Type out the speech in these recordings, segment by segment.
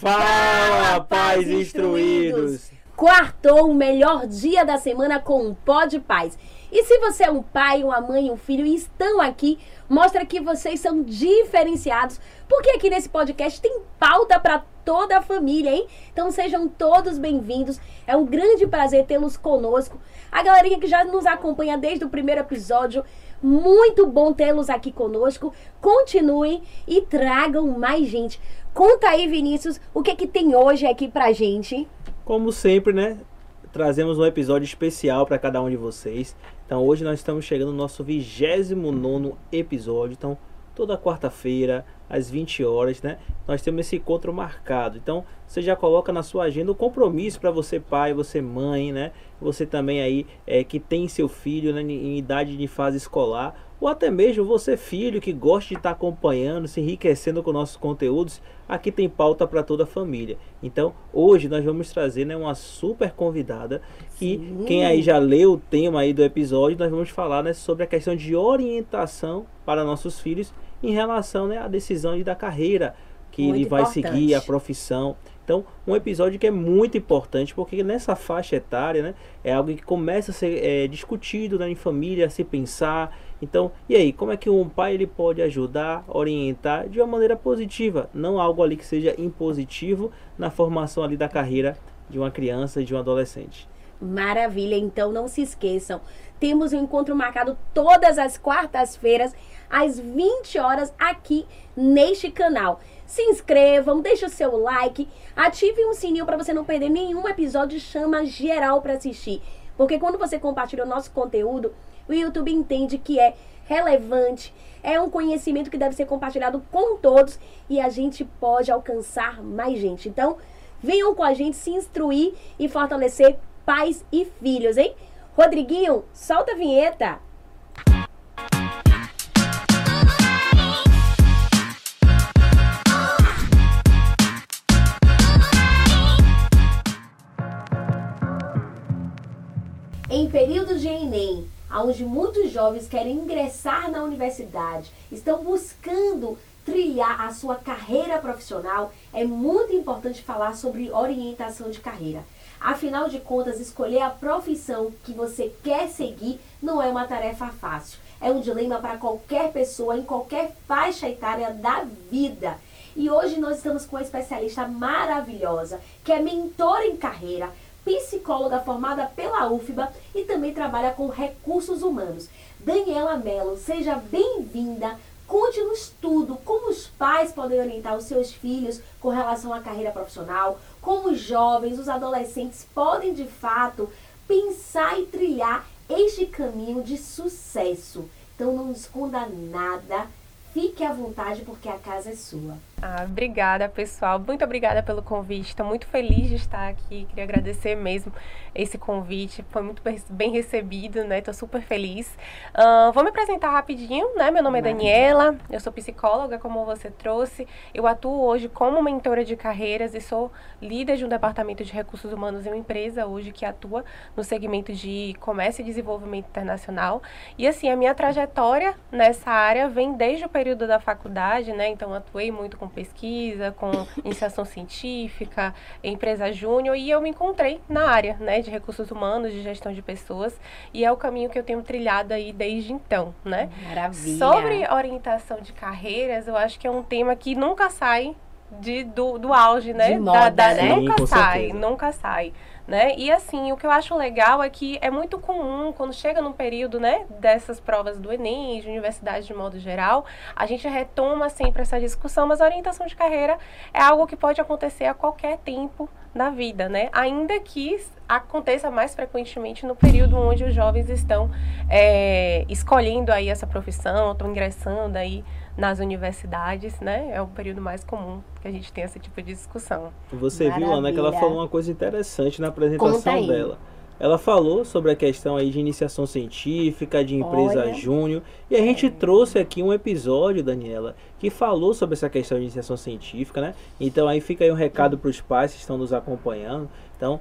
Fala, pais instruídos! Quartou o melhor dia da semana com um pó de paz. E se você é um pai, uma mãe, um filho e estão aqui, mostra que vocês são diferenciados, porque aqui nesse podcast tem pauta para toda a família, hein? Então sejam todos bem-vindos. É um grande prazer tê-los conosco. A galerinha que já nos acompanha desde o primeiro episódio, muito bom tê-los aqui conosco. Continuem e tragam mais gente. Conta aí, Vinícius, o que que tem hoje aqui pra gente? Como sempre, né? Trazemos um episódio especial para cada um de vocês. Então hoje nós estamos chegando no nosso 29 episódio. Então, toda quarta-feira, às 20 horas, né? Nós temos esse encontro marcado. Então, você já coloca na sua agenda o compromisso para você pai, você mãe, né? Você também aí é, que tem seu filho né, em idade de fase escolar ou até mesmo você filho que gosta de estar acompanhando, se enriquecendo com nossos conteúdos, aqui tem pauta para toda a família. Então, hoje nós vamos trazer né, uma super convidada e quem aí já leu o tema aí do episódio, nós vamos falar né, sobre a questão de orientação para nossos filhos em relação né, à decisão da carreira que muito ele vai importante. seguir, a profissão. Então, um episódio que é muito importante, porque nessa faixa etária, né, é algo que começa a ser é, discutido né, em família, a se pensar. Então, e aí, como é que um pai ele pode ajudar, orientar de uma maneira positiva, não algo ali que seja impositivo na formação ali da carreira de uma criança e de um adolescente. Maravilha, então não se esqueçam. Temos um encontro marcado todas as quartas-feiras, às 20 horas, aqui neste canal se inscrevam, deixe o seu like, ative o sininho para você não perder nenhum episódio, chama geral para assistir. Porque quando você compartilha o nosso conteúdo, o YouTube entende que é relevante, é um conhecimento que deve ser compartilhado com todos e a gente pode alcançar mais gente. Então, venham com a gente se instruir e fortalecer pais e filhos, hein? Rodriguinho, solta a vinheta. Em períodos de Enem, onde muitos jovens querem ingressar na universidade, estão buscando trilhar a sua carreira profissional, é muito importante falar sobre orientação de carreira. Afinal de contas, escolher a profissão que você quer seguir não é uma tarefa fácil. É um dilema para qualquer pessoa em qualquer faixa etária da vida. E hoje nós estamos com uma especialista maravilhosa, que é mentora em carreira, psicóloga formada pela UFBA e também trabalha com recursos humanos. Daniela Mello, seja bem-vinda. Conte-nos tudo, como os pais podem orientar os seus filhos com relação à carreira profissional, como os jovens, os adolescentes podem de fato pensar e trilhar este caminho de sucesso. Então não esconda nada, fique à vontade porque a casa é sua. Ah, obrigada, pessoal. Muito obrigada pelo convite. Estou muito feliz de estar aqui. Queria agradecer mesmo esse convite. Foi muito bem recebido, né? Estou super feliz. Uh, vou me apresentar rapidinho, né? Meu nome é Daniela. Eu sou psicóloga, como você trouxe. Eu atuo hoje como mentora de carreiras e sou líder de um departamento de recursos humanos em uma empresa hoje que atua no segmento de comércio e desenvolvimento internacional. E assim, a minha trajetória nessa área vem desde o período da faculdade, né? Então, atuei muito com pesquisa, com iniciação científica, empresa júnior, e eu me encontrei na área, né, de recursos humanos, de gestão de pessoas, e é o caminho que eu tenho trilhado aí desde então, né? Maravilha. Sobre orientação de carreiras, eu acho que é um tema que nunca sai de, do, do auge, né? De moda, da, da, né? Nunca sai, nunca sai né? E assim, o que eu acho legal é que é muito comum, quando chega num período, né, dessas provas do Enem, de universidade de modo geral, a gente retoma sempre essa discussão, mas a orientação de carreira é algo que pode acontecer a qualquer tempo na vida, né? Ainda que aconteça mais frequentemente no período onde os jovens estão é, escolhendo aí essa profissão, estão ingressando aí nas universidades, né? É o período mais comum que a gente tem esse tipo de discussão. Você Maravilha. viu, Ana, que ela falou uma coisa interessante na apresentação dela. Ela falou sobre a questão aí de iniciação científica, de empresa Olha. júnior. E a é. gente trouxe aqui um episódio, Daniela, que falou sobre essa questão de iniciação científica, né? Então aí fica aí um recado para os pais que estão nos acompanhando. Então,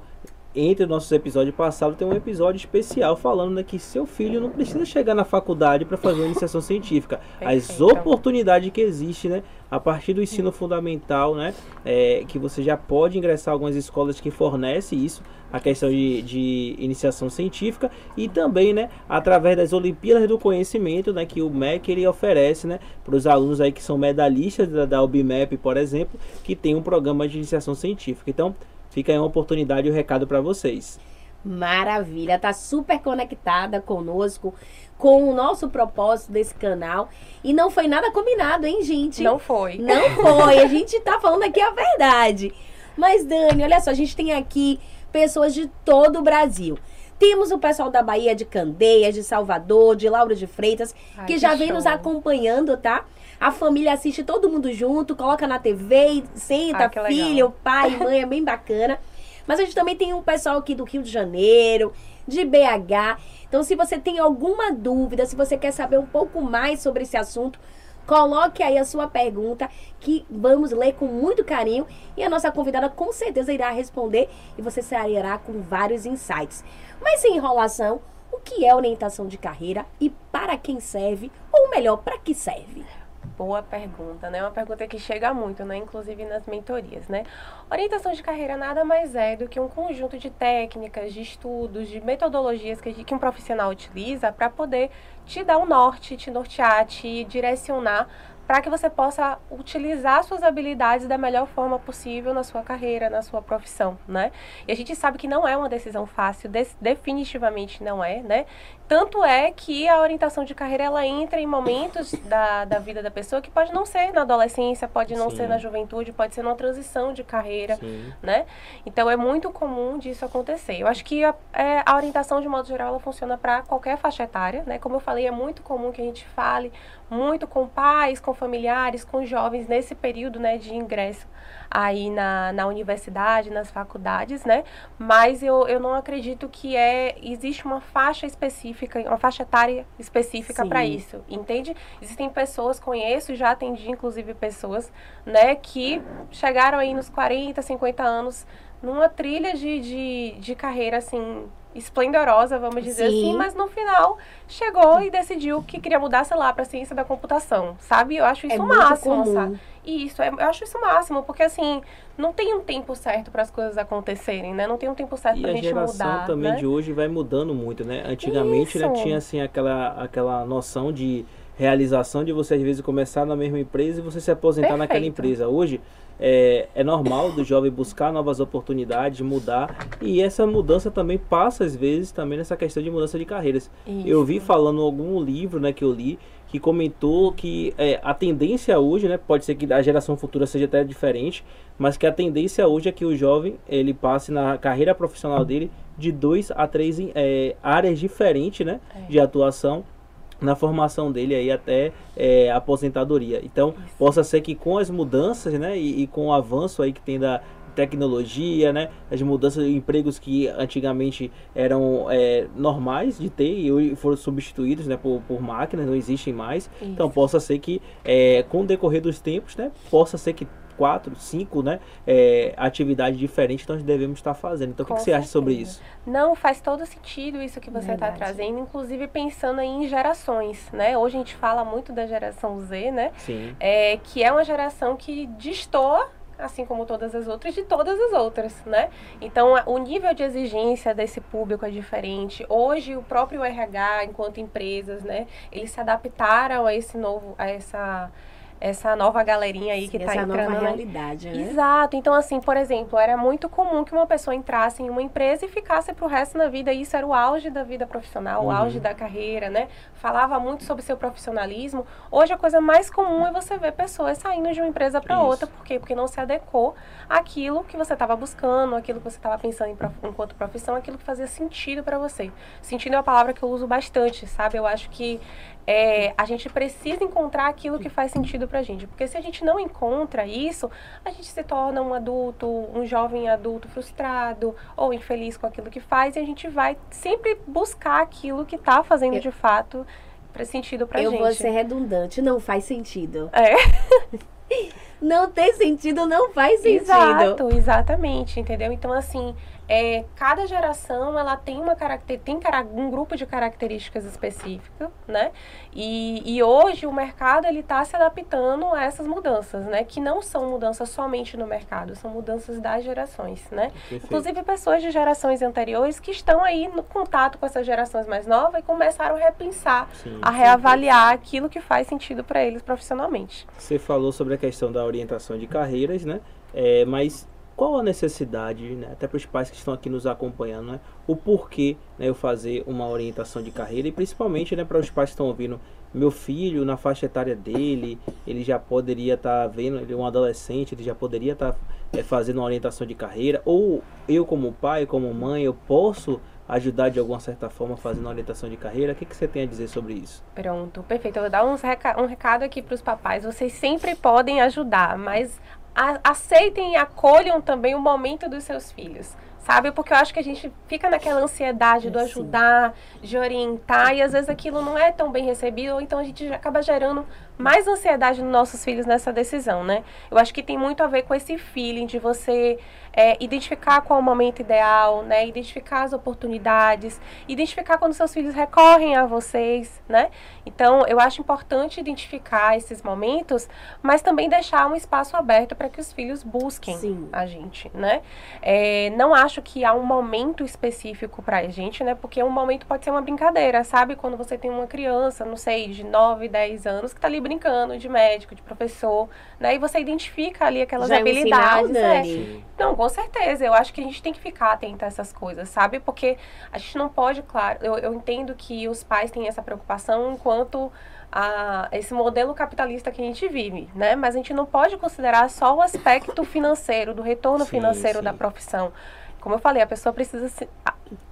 entre os nossos episódios passados, tem um episódio especial falando né, que seu filho não precisa chegar na faculdade para fazer uma iniciação científica. As oportunidades que existem, né? A partir do ensino fundamental, né? É, que você já pode ingressar em algumas escolas que fornecem isso, a questão de, de iniciação científica e também, né, através das Olimpíadas do Conhecimento, né, que o MEC ele oferece, né, para os alunos aí que são medalhistas da, da UBMEP, por exemplo, que tem um programa de iniciação científica. Então, Fica aí uma oportunidade e um recado para vocês. Maravilha, tá super conectada conosco, com o nosso propósito desse canal. E não foi nada combinado, hein, gente? Não foi. Não foi. A gente tá falando aqui a verdade. Mas, Dani, olha só, a gente tem aqui pessoas de todo o Brasil. Temos o pessoal da Bahia de Candeias, de Salvador, de Lauro de Freitas, Ai, que, que já show. vem nos acompanhando, tá? A família assiste todo mundo junto, coloca na TV, senta, ah, filho, pai, mãe, é bem bacana. Mas a gente também tem um pessoal aqui do Rio de Janeiro, de BH. Então, se você tem alguma dúvida, se você quer saber um pouco mais sobre esse assunto, coloque aí a sua pergunta que vamos ler com muito carinho e a nossa convidada com certeza irá responder e você sairá com vários insights. Mas sem enrolação, o que é orientação de carreira e para quem serve, ou melhor, para que serve? Boa pergunta, né? Uma pergunta que chega muito, né? Inclusive nas mentorias, né? Orientação de carreira nada mais é do que um conjunto de técnicas, de estudos, de metodologias que, que um profissional utiliza para poder te dar um norte, te nortear, te direcionar para que você possa utilizar suas habilidades da melhor forma possível na sua carreira, na sua profissão, né? E a gente sabe que não é uma decisão fácil, definitivamente não é, né? Tanto é que a orientação de carreira ela entra em momentos da, da vida da pessoa que pode não ser na adolescência, pode não Sim. ser na juventude, pode ser numa transição de carreira, Sim. né? Então é muito comum disso acontecer. Eu acho que a, é, a orientação de modo geral ela funciona para qualquer faixa etária, né? Como eu falei, é muito comum que a gente fale muito com pais, com familiares, com jovens nesse período, né, de ingresso aí na, na universidade, nas faculdades, né? Mas eu, eu não acredito que é existe uma faixa específica, uma faixa etária específica para isso, entende? Existem pessoas, conheço, já atendi inclusive pessoas, né, que chegaram aí nos 40, 50 anos numa trilha de, de, de carreira assim esplendorosa, vamos dizer assim, Sim. assim, mas no final chegou e decidiu que queria mudar, sei lá, para ciência da computação, sabe? Eu acho isso é o máximo, sabe? E isso, é, eu acho isso o máximo, porque assim, não tem um tempo certo para as coisas acontecerem, né? Não tem um tempo certo para a gente mudar. a geração também né? de hoje vai mudando muito, né? Antigamente né, tinha assim aquela, aquela noção de realização de você às vezes começar na mesma empresa e você se aposentar Perfeito. naquela empresa. Hoje é, é normal do jovem buscar novas oportunidades, mudar. E essa mudança também passa, às vezes, também nessa questão de mudança de carreiras. Isso. Eu vi falando em algum livro né, que eu li que comentou que é, a tendência hoje, né, pode ser que a geração futura seja até diferente, mas que a tendência hoje é que o jovem ele passe na carreira profissional dele de dois a três é, áreas diferentes né, é. de atuação na formação dele aí até é, aposentadoria. Então, Isso. possa ser que com as mudanças, né, e, e, com o avanço aí que tem da tecnologia, né, as mudanças de empregos que antigamente eram é, normais de ter e foram substituídos, né, por, por máquinas, não existem mais. Então, Isso. Então, possa ser que é, com o decorrer dos tempos, né, possa ser que quatro, cinco, né, é, atividades diferentes que nós devemos estar fazendo. Então, o que, que você acha sobre isso? Não, faz todo sentido isso que você está trazendo, inclusive pensando em gerações, né? Hoje a gente fala muito da geração Z, né? Sim. É, que é uma geração que destoa assim como todas as outras, de todas as outras, né? Então, o nível de exigência desse público é diferente. Hoje, o próprio RH, enquanto empresas, né, eles se adaptaram a esse novo, a essa essa nova galerinha aí Sim, que está entrando. Essa nova realidade, né? Exato. Então, assim, por exemplo, era muito comum que uma pessoa entrasse em uma empresa e ficasse pro resto da vida. Isso era o auge da vida profissional, uhum. o auge da carreira, né? Falava muito sobre seu profissionalismo. Hoje, a coisa mais comum é você ver pessoas saindo de uma empresa para outra. Por quê? Porque não se adequou àquilo que você estava buscando, aquilo que você estava pensando em prof... enquanto profissão, aquilo que fazia sentido para você. Sentido é uma palavra que eu uso bastante, sabe? Eu acho que é, a gente precisa encontrar aquilo que faz sentido pra gente. Porque se a gente não encontra isso, a gente se torna um adulto, um jovem adulto frustrado ou infeliz com aquilo que faz e a gente vai sempre buscar aquilo que tá fazendo eu, de fato sentido pra eu gente. Eu vou ser redundante, não faz sentido. É. não ter sentido não faz sentido. Exato, exatamente, entendeu? Então, assim, é, cada geração ela tem uma caracter, tem um grupo de características específicas, né? E, e hoje o mercado ele está se adaptando a essas mudanças, né? Que não são mudanças somente no mercado, são mudanças das gerações, né? Perfeito. Inclusive pessoas de gerações anteriores que estão aí no contato com essas gerações mais novas e começaram a repensar, sim, a reavaliar sim. aquilo que faz sentido para eles profissionalmente. Você falou sobre a questão da orientação de carreiras, né? É, mas qual a necessidade, né, até para os pais que estão aqui nos acompanhando, né, o porquê né, eu fazer uma orientação de carreira e principalmente né, para os pais que estão ouvindo, meu filho na faixa etária dele, ele já poderia estar tá vendo, ele é um adolescente, ele já poderia estar tá, é, fazendo uma orientação de carreira, ou eu como pai, como mãe, eu posso ajudar de alguma certa forma fazendo uma orientação de carreira? O que, que você tem a dizer sobre isso? Pronto, perfeito. Eu vou dar reca um recado aqui para os papais. Vocês sempre podem ajudar, mas aceitem e acolham também o momento dos seus filhos sabe? Porque eu acho que a gente fica naquela ansiedade do ajudar, de orientar, e às vezes aquilo não é tão bem recebido, ou então a gente acaba gerando mais ansiedade nos nossos filhos nessa decisão, né? Eu acho que tem muito a ver com esse feeling de você é, identificar qual é o momento ideal, né? Identificar as oportunidades, identificar quando seus filhos recorrem a vocês, né? Então, eu acho importante identificar esses momentos, mas também deixar um espaço aberto para que os filhos busquem Sim. a gente, né? É, não acho que há um momento específico para a gente, né? Porque um momento pode ser uma brincadeira, sabe? Quando você tem uma criança, não sei, de 9, 10 anos, que está ali brincando de médico, de professor, né? E você identifica ali aquelas Já habilidades. É um sinal, né? Não, com certeza. Eu acho que a gente tem que ficar atento a essas coisas, sabe? Porque a gente não pode, claro, eu, eu entendo que os pais têm essa preocupação enquanto a esse modelo capitalista que a gente vive, né? Mas a gente não pode considerar só o aspecto financeiro, do retorno sim, financeiro sim. da profissão. Como eu falei, a pessoa precisa se,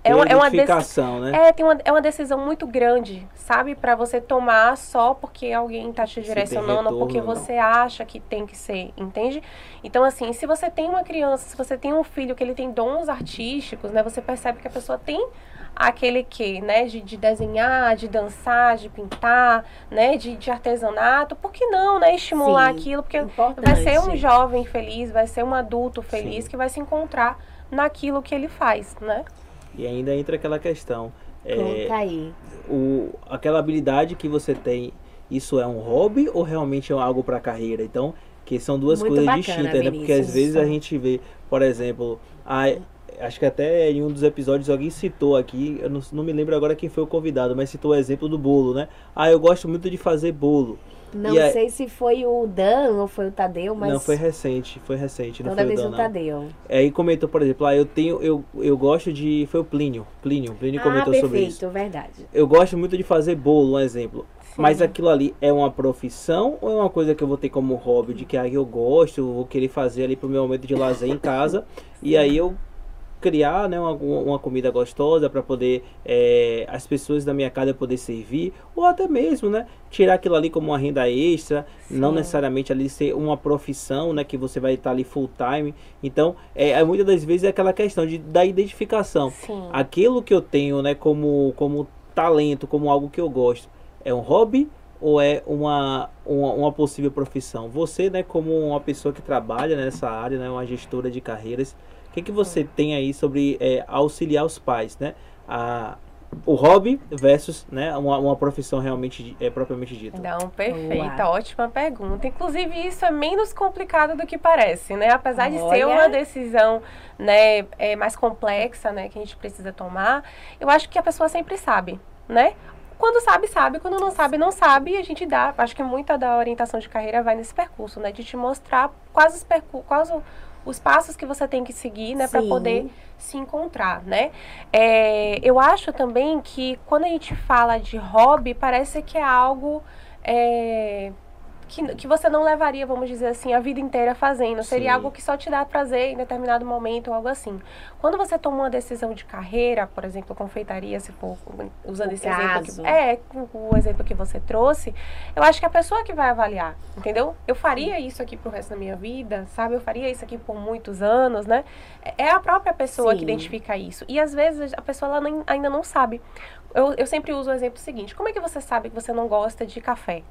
é uma, é uma decisão, né? É, tem uma, é uma decisão muito grande, sabe? para você tomar só porque alguém tá te direcionando ou porque você acha que tem que ser, entende? Então, assim, se você tem uma criança, se você tem um filho que ele tem dons artísticos, né? Você percebe que a pessoa tem aquele que, né, de, de desenhar, de dançar, de pintar, né, de, de artesanato, por que não, né, estimular Sim, aquilo, porque importante. vai ser um jovem feliz, vai ser um adulto feliz Sim. que vai se encontrar naquilo que ele faz, né? E ainda entra aquela questão. É, aí. O, aquela habilidade que você tem, isso é um hobby ou realmente é algo para carreira? Então, que são duas Muito coisas bacana, distintas, né? Porque às vezes a gente vê, por exemplo, a, acho que até em um dos episódios alguém citou aqui, eu não, não me lembro agora quem foi o convidado, mas citou o exemplo do bolo, né? Ah, eu gosto muito de fazer bolo. Não e sei se foi o Dan ou foi o Tadeu, mas. Não, foi recente, foi recente. Não Toda foi vez o, Dan, o Tadeu. É, e comentou, por exemplo, ah, eu tenho, eu, eu gosto de. Foi o Plínio. Plínio, Plínio ah, comentou perfeito, sobre isso. verdade. Eu gosto muito de fazer bolo, um exemplo. Sim. Mas aquilo ali é uma profissão ou é uma coisa que eu vou ter como hobby, de que aí eu gosto, eu vou querer fazer ali pro meu momento de lazer em casa. e aí eu criar né, uma, uma comida gostosa para poder é, as pessoas da minha casa poder servir ou até mesmo né tirar aquilo ali como uma renda extra Sim. não necessariamente ali ser uma profissão né que você vai estar ali full time então é, é muitas das vezes é aquela questão de da identificação Sim. aquilo que eu tenho né como como talento como algo que eu gosto é um hobby ou é uma, uma, uma, possível profissão? Você, né, como uma pessoa que trabalha nessa área, né, uma gestora de carreiras, que, que você tem aí sobre é, auxiliar os pais, né? A, o hobby versus né, uma, uma profissão realmente é, propriamente dita. Não, perfeita, Uau. ótima pergunta. Inclusive, isso é menos complicado do que parece, né? Apesar Olha. de ser uma decisão né, é, mais complexa, né, que a gente precisa tomar, eu acho que a pessoa sempre sabe, né? Quando sabe, sabe. Quando não sabe, não sabe. E a gente dá. Acho que muita da orientação de carreira vai nesse percurso, né? De te mostrar quais os, percur quais os passos que você tem que seguir, né, para poder se encontrar, né? É, eu acho também que quando a gente fala de hobby, parece que é algo é, que, que você não levaria, vamos dizer assim, a vida inteira fazendo. Seria Sim. algo que só te dá prazer em determinado momento ou algo assim. Quando você toma uma decisão de carreira, por exemplo, confeitaria, se for usando o esse caso. exemplo que, é, o exemplo que você trouxe, eu acho que a pessoa que vai avaliar, entendeu? Eu faria isso aqui pro resto da minha vida, sabe? Eu faria isso aqui por muitos anos, né? É, é a própria pessoa Sim. que identifica isso. E às vezes a pessoa ela nem, ainda não sabe. Eu, eu sempre uso o exemplo seguinte: como é que você sabe que você não gosta de café?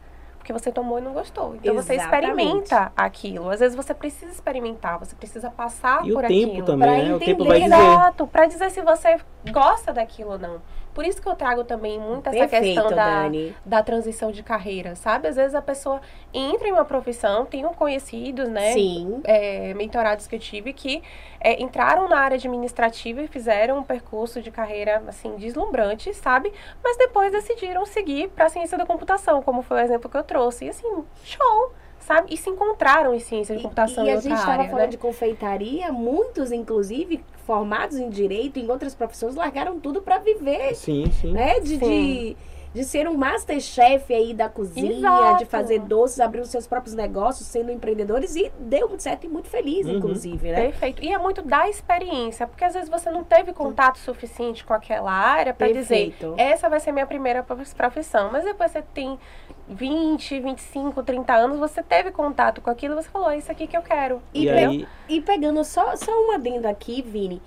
Porque você tomou e não gostou. Então Exatamente. você experimenta aquilo. Às vezes você precisa experimentar, você precisa passar E por o tempo aquilo. também, pra né? O tempo entender. vai dizer. Exato, pra dizer se você gosta daquilo ou não. Por isso que eu trago também muito essa Perfeito, questão da, Dani. da transição de carreira, sabe? Às vezes a pessoa entra em uma profissão, tenho conhecidos, né? Sim. é, mentorados que eu tive que é, entraram na área administrativa e fizeram um percurso de carreira assim deslumbrante, sabe? Mas depois decidiram seguir para a ciência da computação, como foi o exemplo que eu trouxe. E assim, show, sabe? E se encontraram em ciência de computação e, em e a outra gente estava área, falando né? de confeitaria, muitos, inclusive, formados em direito, em outras profissões, largaram tudo para viver, Sim, sim. né? De, Sim. de, de ser um masterchef aí da cozinha, Exato. de fazer doces, abrir os seus próprios negócios, sendo empreendedores e deu muito certo e muito feliz, Uhum. inclusive, né? Perfeito. E é muito da experiência, porque às vezes você não teve contato suficiente com aquela área para dizer, Perfeito. essa vai ser minha primeira prof- profissão. Mas depois você tem 20, 25, 30 anos, você teve contato com aquilo, você falou, é isso aqui que eu quero. E, E aí, E pegando só, só um adendo aqui, Vini,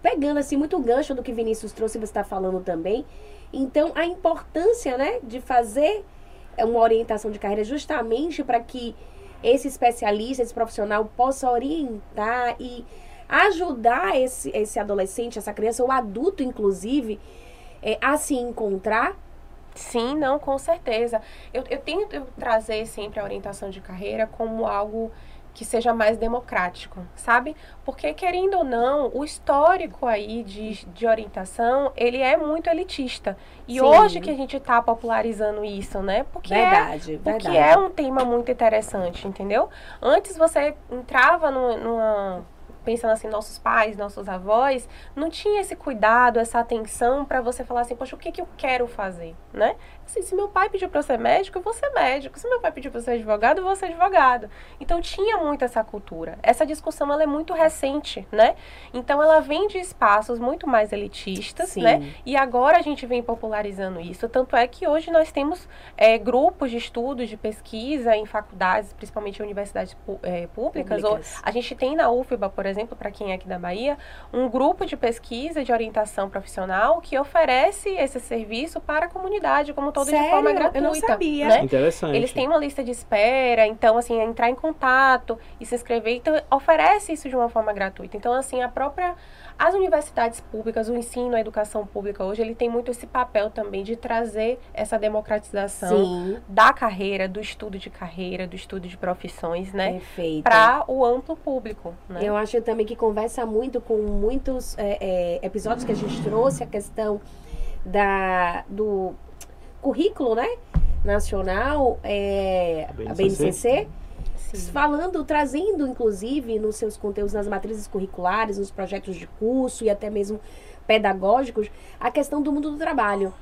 pegando assim muito o gancho do que Vinícius trouxe, você está falando também. Então, a importância, né, de fazer uma orientação de carreira justamente para que esse especialista, esse profissional possa orientar e ajudar esse, esse adolescente, essa criança, ou adulto, inclusive, é, a se encontrar. Sim, não, com certeza. Eu, eu tento trazer sempre a orientação de carreira como algo que seja mais democrático, sabe? Porque, querendo ou não, o histórico aí de, de orientação, ele é muito elitista. E Sim. hoje que a gente está popularizando isso, né? Porque é verdade, verdade. porque é um tema muito interessante, entendeu? Antes você entrava nu- numa. Pensando assim, nossos pais, nossos avós, não tinha esse cuidado, essa atenção para você falar assim, poxa, o que, que eu quero fazer, né? Assim, se meu pai pediu para eu ser médico, eu vou ser médico. Se meu pai pediu para ser advogado, eu vou ser advogado. Então tinha muito essa cultura. Essa discussão ela é muito recente, né? Então ela vem de espaços muito mais elitistas, Sim. né? E agora a gente vem popularizando isso. Tanto é que hoje nós temos é, grupos de estudos, de pesquisa em faculdades, principalmente em universidades é, públicas. Ou, Públicas. a gente tem na UFBA, por exemplo, para quem é aqui da Bahia, um grupo de pesquisa de orientação profissional que oferece esse serviço para a comunidade, como todo de Sério? forma Eu não gratuita. sabia. né? interessante. Eles têm uma lista de espera, então, assim, é entrar em contato e se inscrever. Então, oferece isso de uma forma gratuita. Então, assim, a própria. As universidades públicas, o ensino, a educação pública hoje, ele tem muito esse papel também de trazer essa democratização Sim, da carreira, do estudo de carreira, do estudo de profissões, né? perfeito. Para o amplo público, né? Eu acho também que conversa muito com muitos é, é, episódios que a gente trouxe, a questão da, do currículo, né? Nacional, é, a BNCC, Sim. falando, trazendo, inclusive, nos seus conteúdos, nas matrizes curriculares, nos projetos de curso e até mesmo pedagógicos, a questão do mundo do trabalho.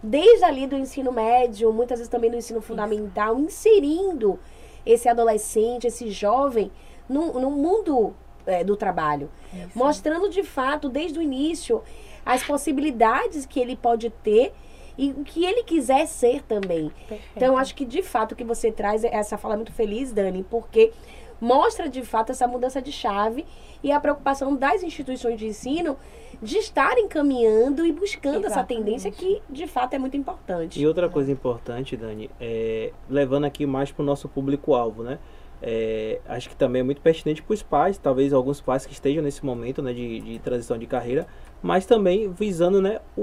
Desde ali do ensino médio, muitas vezes também no ensino fundamental, inserindo esse adolescente, esse jovem, no, no mundo é, do trabalho. Isso. Mostrando de fato, desde o início, as possibilidades que ele pode ter e o que ele quiser ser também. Perfeito. Então, acho que de fato o que você traz, é essa fala é muito feliz, Dani, porque mostra de fato essa mudança de chave e a preocupação das instituições de ensino de estarem caminhando e buscando essa Exatamente. tendência que de fato é muito importante. E outra coisa importante, Dani, é, levando aqui mais para o nosso público-alvo, né? É, acho que também é muito pertinente para os pais, talvez alguns pais que estejam nesse momento né, de, de transição de carreira, mas também visando né, o-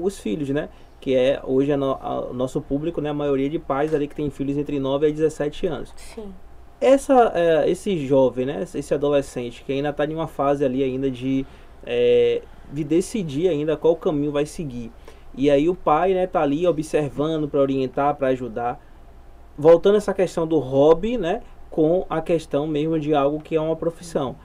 o- os filhos, né? Que é hoje a no- a- o nosso público, né? A maioria de pais ali que tem filhos entre 9 a 17 anos. Sim. Essa, é, esse jovem, né? Esse adolescente que ainda está em uma fase ali ainda de, é, de decidir ainda qual caminho vai seguir. E aí o pai, né, tá ali observando para orientar, para ajudar. Voltando essa questão do hobby, né, com a questão mesmo de algo que é uma profissão.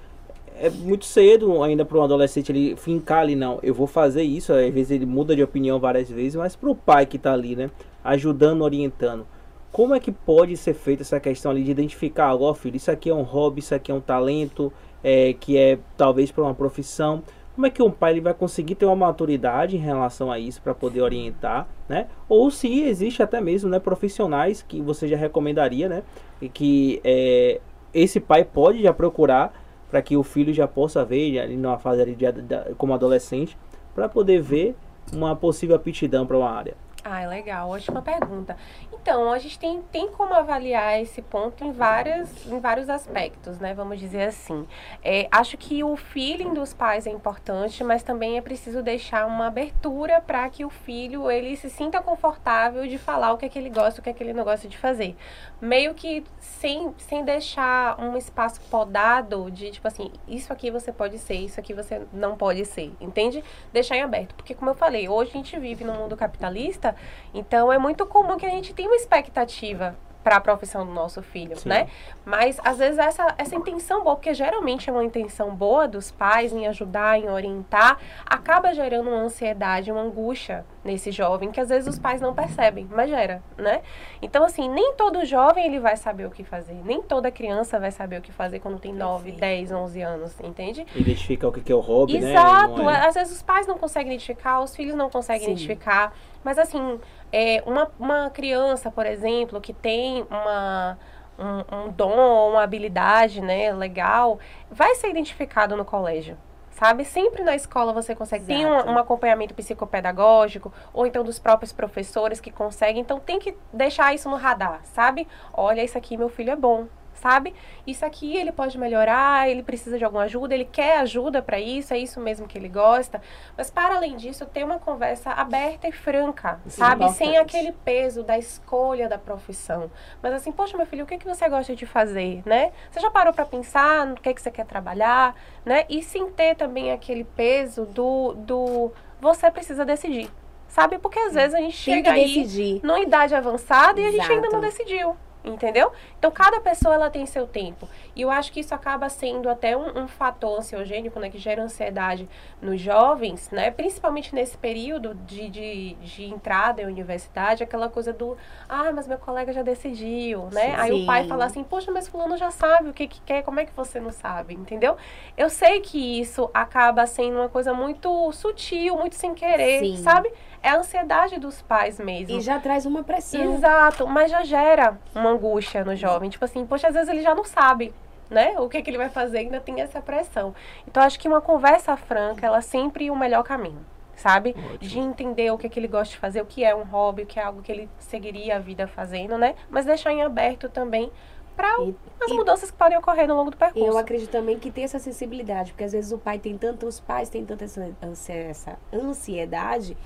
É muito cedo ainda para um adolescente ele fincar ali, não, eu vou fazer isso. Às vezes ele muda de opinião várias vezes, mas para o pai que está ali, né, ajudando, orientando. Como é que pode ser feita essa questão ali de identificar, ó filho, isso aqui é um hobby, isso aqui é um talento, é, que é talvez para uma profissão. Como é que um pai ele vai conseguir ter uma maturidade em relação a isso para poder orientar, né? Ou se existe até mesmo, né, profissionais que você já recomendaria, né, e que é, esse pai pode já procurar para que o filho já possa ver ali numa fase ali de, da- como adolescente, para poder ver uma possível aptidão para uma área. Ah, legal. Ótima pergunta. Então, a gente tem, tem como avaliar esse ponto em, várias, em vários aspectos, né? Vamos dizer assim. É, acho que o feeling dos pais é importante, mas também é preciso deixar uma abertura para que o filho ele se sinta confortável de falar o que é que ele gosta, o que é que ele não gosta de fazer. Meio que sem, sem deixar um espaço podado de, tipo assim, isso aqui você pode ser, isso aqui você não pode ser, entende? Deixar em aberto. Porque, como eu falei, hoje a gente vive num mundo capitalista então é muito comum que a gente tenha uma expectativa para a profissão do nosso filho, Sim. né? Mas às vezes essa, essa intenção boa, porque geralmente é uma intenção boa dos pais em ajudar, em orientar, acaba gerando uma ansiedade, uma angústia nesse jovem que às vezes os pais não percebem, mas gera, né? Então assim, nem todo jovem ele vai saber o que fazer, nem toda criança vai saber o que fazer quando tem 9, 10, 11 anos, entende? Identificar o que é o hobby, Exato. né? Exato. É... Às vezes os pais não conseguem identificar, os filhos não conseguem Sim. identificar, mas assim, é, uma, uma criança, por exemplo, que tem uma, um, um dom, uma habilidade né, legal, vai ser identificado no colégio sabe? Sempre na escola você consegue. ter um, um, acompanhamento psicopedagógico, ou então dos próprios professores que conseguem. Então tem que deixar isso no radar, sabe? Olha, isso aqui meu filho é bom sabe? Isso aqui ele pode melhorar, ele precisa de alguma ajuda, ele quer ajuda para isso, é isso mesmo que ele gosta. Mas para além disso, ter uma conversa aberta e franca, Sim, sabe? Importante. Sem aquele peso da escolha da profissão. Mas assim, poxa, meu filho, o que, que você gosta de fazer, né? Você já parou para pensar no que, que você quer trabalhar, né? E sem ter também aquele peso do, do você precisa decidir. Sabe? Porque às vezes a gente chega aí decidir. numa idade avançada Exato. e a gente ainda não decidiu entendeu? Então cada pessoa ela tem seu tempo e eu acho que isso acaba sendo até um, um, fator ansiogênico, né, que gera ansiedade nos jovens, né, principalmente nesse período de, de, de entrada em universidade, aquela coisa do, ah, mas meu colega já decidiu, né? Sim. Aí o pai fala assim, poxa, mas fulano já sabe o que, que quer, como é que você não sabe, entendeu? Eu sei que isso acaba sendo uma coisa muito sutil, muito sem querer, Sim. sabe? É a ansiedade dos pais mesmo. E já traz uma pressão. Exato, mas já gera uma angústia no jovem. Tipo assim, poxa, às vezes ele já não sabe, né? O que, que ele vai fazer ainda tem essa pressão. Então, acho que uma conversa franca, ela é sempre o melhor caminho sabe? Ótimo. De entender o que, é que ele gosta de fazer, o que é um hobby, o que é algo que ele seguiria a vida fazendo, né? Mas deixar em aberto também para as mudanças que podem ocorrer no longo do percurso. Eu acredito também que tem essa sensibilidade, porque às vezes o pai tem tanto, os pais têm tanta essa, essa ansiedade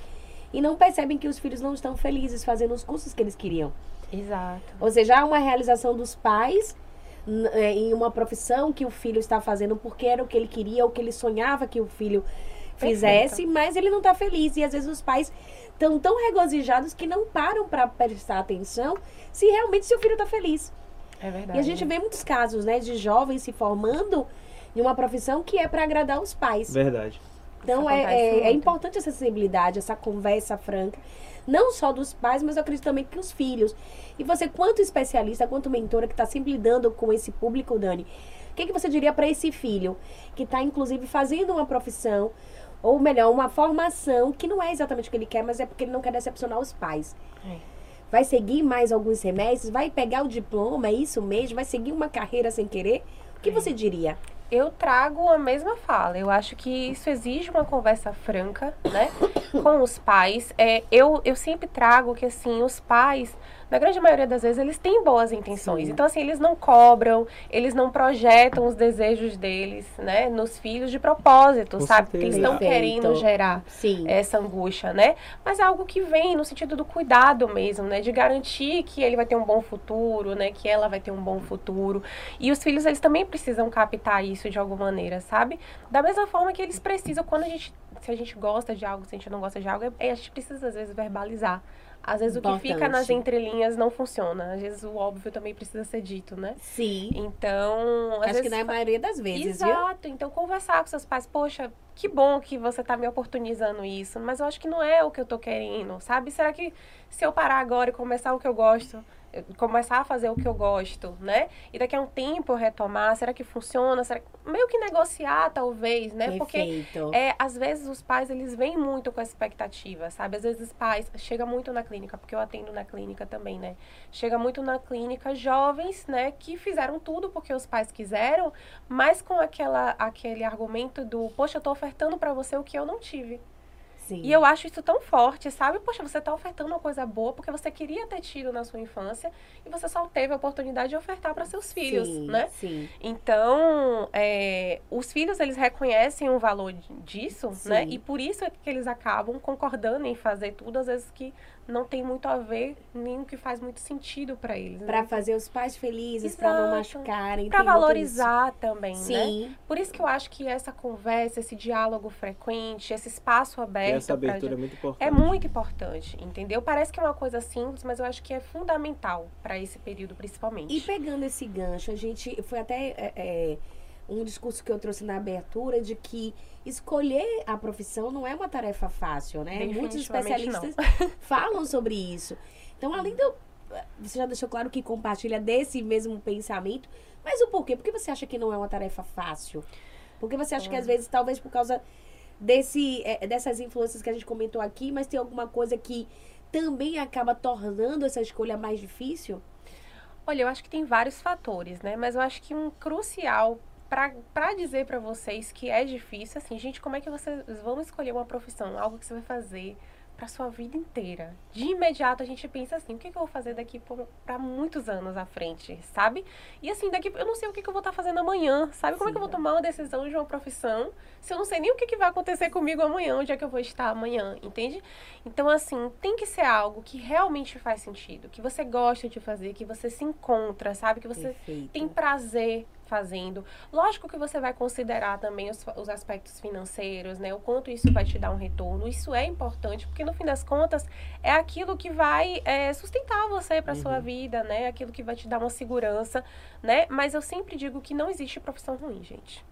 e não percebem que os filhos não estão felizes fazendo os cursos que eles queriam. Exato. Ou seja, há uma realização dos pais é, em uma profissão que o filho está fazendo porque era o que ele queria, o que ele sonhava que o filho fizesse, Perfeito. mas ele não está feliz. E às vezes os pais estão tão regozijados que não param para prestar atenção se realmente seu filho está feliz. É verdade. E a gente vê muitos casos, né, de jovens se formando em uma profissão que é para agradar os pais. Verdade. Então é, é, é, importante essa sensibilidade, essa conversa franca, não só dos pais, mas eu acredito também que os filhos. E você, quanto especialista, quanto mentora que está sempre lidando com esse público, Dani, o que, que você diria para esse filho que está, inclusive, fazendo uma profissão, ou melhor, uma formação que não é exatamente o que ele quer, mas é porque ele não quer decepcionar os pais? É. Vai seguir mais alguns semestres, vai pegar o diploma, é isso mesmo, vai seguir uma carreira sem querer? O que é. você diria? Eu trago a mesma fala. Eu acho que isso exige uma conversa franca, né, com os pais. É, eu, eu sempre trago que, assim, os pais na grande maioria das vezes, eles têm boas intenções. Sim. Então, assim, eles não cobram, eles não projetam os desejos deles, né, nos filhos de propósito, Com sabe? Porque eles estão querendo gerar Sim. essa angústia, né? Mas é algo que vem no sentido do cuidado mesmo, né? De garantir que ele vai ter um bom futuro, né? Que ela vai ter um bom futuro. E os filhos, eles também precisam captar isso de alguma maneira, sabe? Da mesma forma que eles precisam, quando a gente, se a gente gosta de algo, se a gente não gosta de algo, é, a gente precisa, às vezes, verbalizar. Às vezes Importante. o que fica nas entrelinhas não funciona. Às vezes o óbvio também precisa ser dito, né? Sim. Então. Acho vezes... que na maioria das vezes, Exato. Viu? Então, conversar com seus pais, poxa, que bom que você está me oportunizando isso, mas eu acho que não é o que eu tô querendo, sabe? Será que se eu parar agora e começar o que eu gosto, começar a fazer o que eu gosto, né? E daqui a um tempo eu retomar, será que funciona? Será que... Meio que negociar, talvez, né? Perfeito. Porque é, às vezes os pais, eles vêm muito com essa expectativa, sabe? Às vezes os pais, chega muito na clínica, porque eu atendo na clínica também, né? Chega muito na clínica jovens, né, que fizeram tudo porque os pais quiseram, mas com aquela, aquele argumento do, poxa, eu tô ofertando para você o que eu não tive. Sim. E eu acho isso tão forte, sabe? Poxa, você está ofertando uma coisa boa porque você queria ter tido na sua infância e você só teve a oportunidade de ofertar para seus filhos, sim, né? Sim. Então, é, os filhos, eles reconhecem o valor disso, né? sim. né? E por isso é que eles acabam concordando em fazer tudo, às vezes que não tem muito a ver, nem que faz muito sentido para eles. Né? Para fazer os pais felizes, para não machucarem. Para valorizar também, Sim. né? Por isso que eu acho que essa conversa, esse diálogo frequente, esse espaço aberto. E essa abertura pra... é muito importante. É muito importante, entendeu? Parece que é uma coisa simples, mas eu acho que é fundamental para esse período, principalmente. E pegando esse gancho, a gente foi até. É, é, um discurso que eu trouxe na abertura de que escolher a profissão não é uma tarefa fácil, né? Muitos especialistas falam sobre isso. Então, além do. Você já deixou claro que compartilha desse mesmo pensamento, mas o porquê? Por que você acha que não é uma tarefa fácil? Porque você acha é. que às vezes, talvez por causa desse, é, dessas influências que a gente comentou aqui, mas tem alguma coisa que também acaba tornando essa escolha mais difícil? Olha, eu acho que tem vários fatores, né? Mas eu acho que um crucial para dizer para vocês que é difícil, assim, gente, como é que vocês vão escolher uma profissão, algo que você vai fazer para sua vida inteira. De imediato a gente pensa assim, o que, que eu vou fazer daqui para muitos anos à frente, sabe? E assim, daqui eu não sei o que, que eu vou estar tá fazendo amanhã, sabe? Como Sim. é que eu vou tomar uma decisão de uma profissão se eu não sei nem o que, que vai acontecer comigo amanhã, onde é que eu vou estar amanhã, entende? Então, assim, tem que ser algo que realmente faz sentido, que você gosta de fazer, que você se encontra, sabe? Que você Perfeito. tem prazer fazendo. Lógico que você vai considerar também os, os aspectos financeiros, né? O quanto isso vai te dar um retorno. Isso é importante, porque no fim das contas é aquilo que vai é, sustentar você para uhum. sua vida, né? Aquilo que vai te dar uma segurança, né? Mas eu sempre digo que não existe profissão ruim, gente.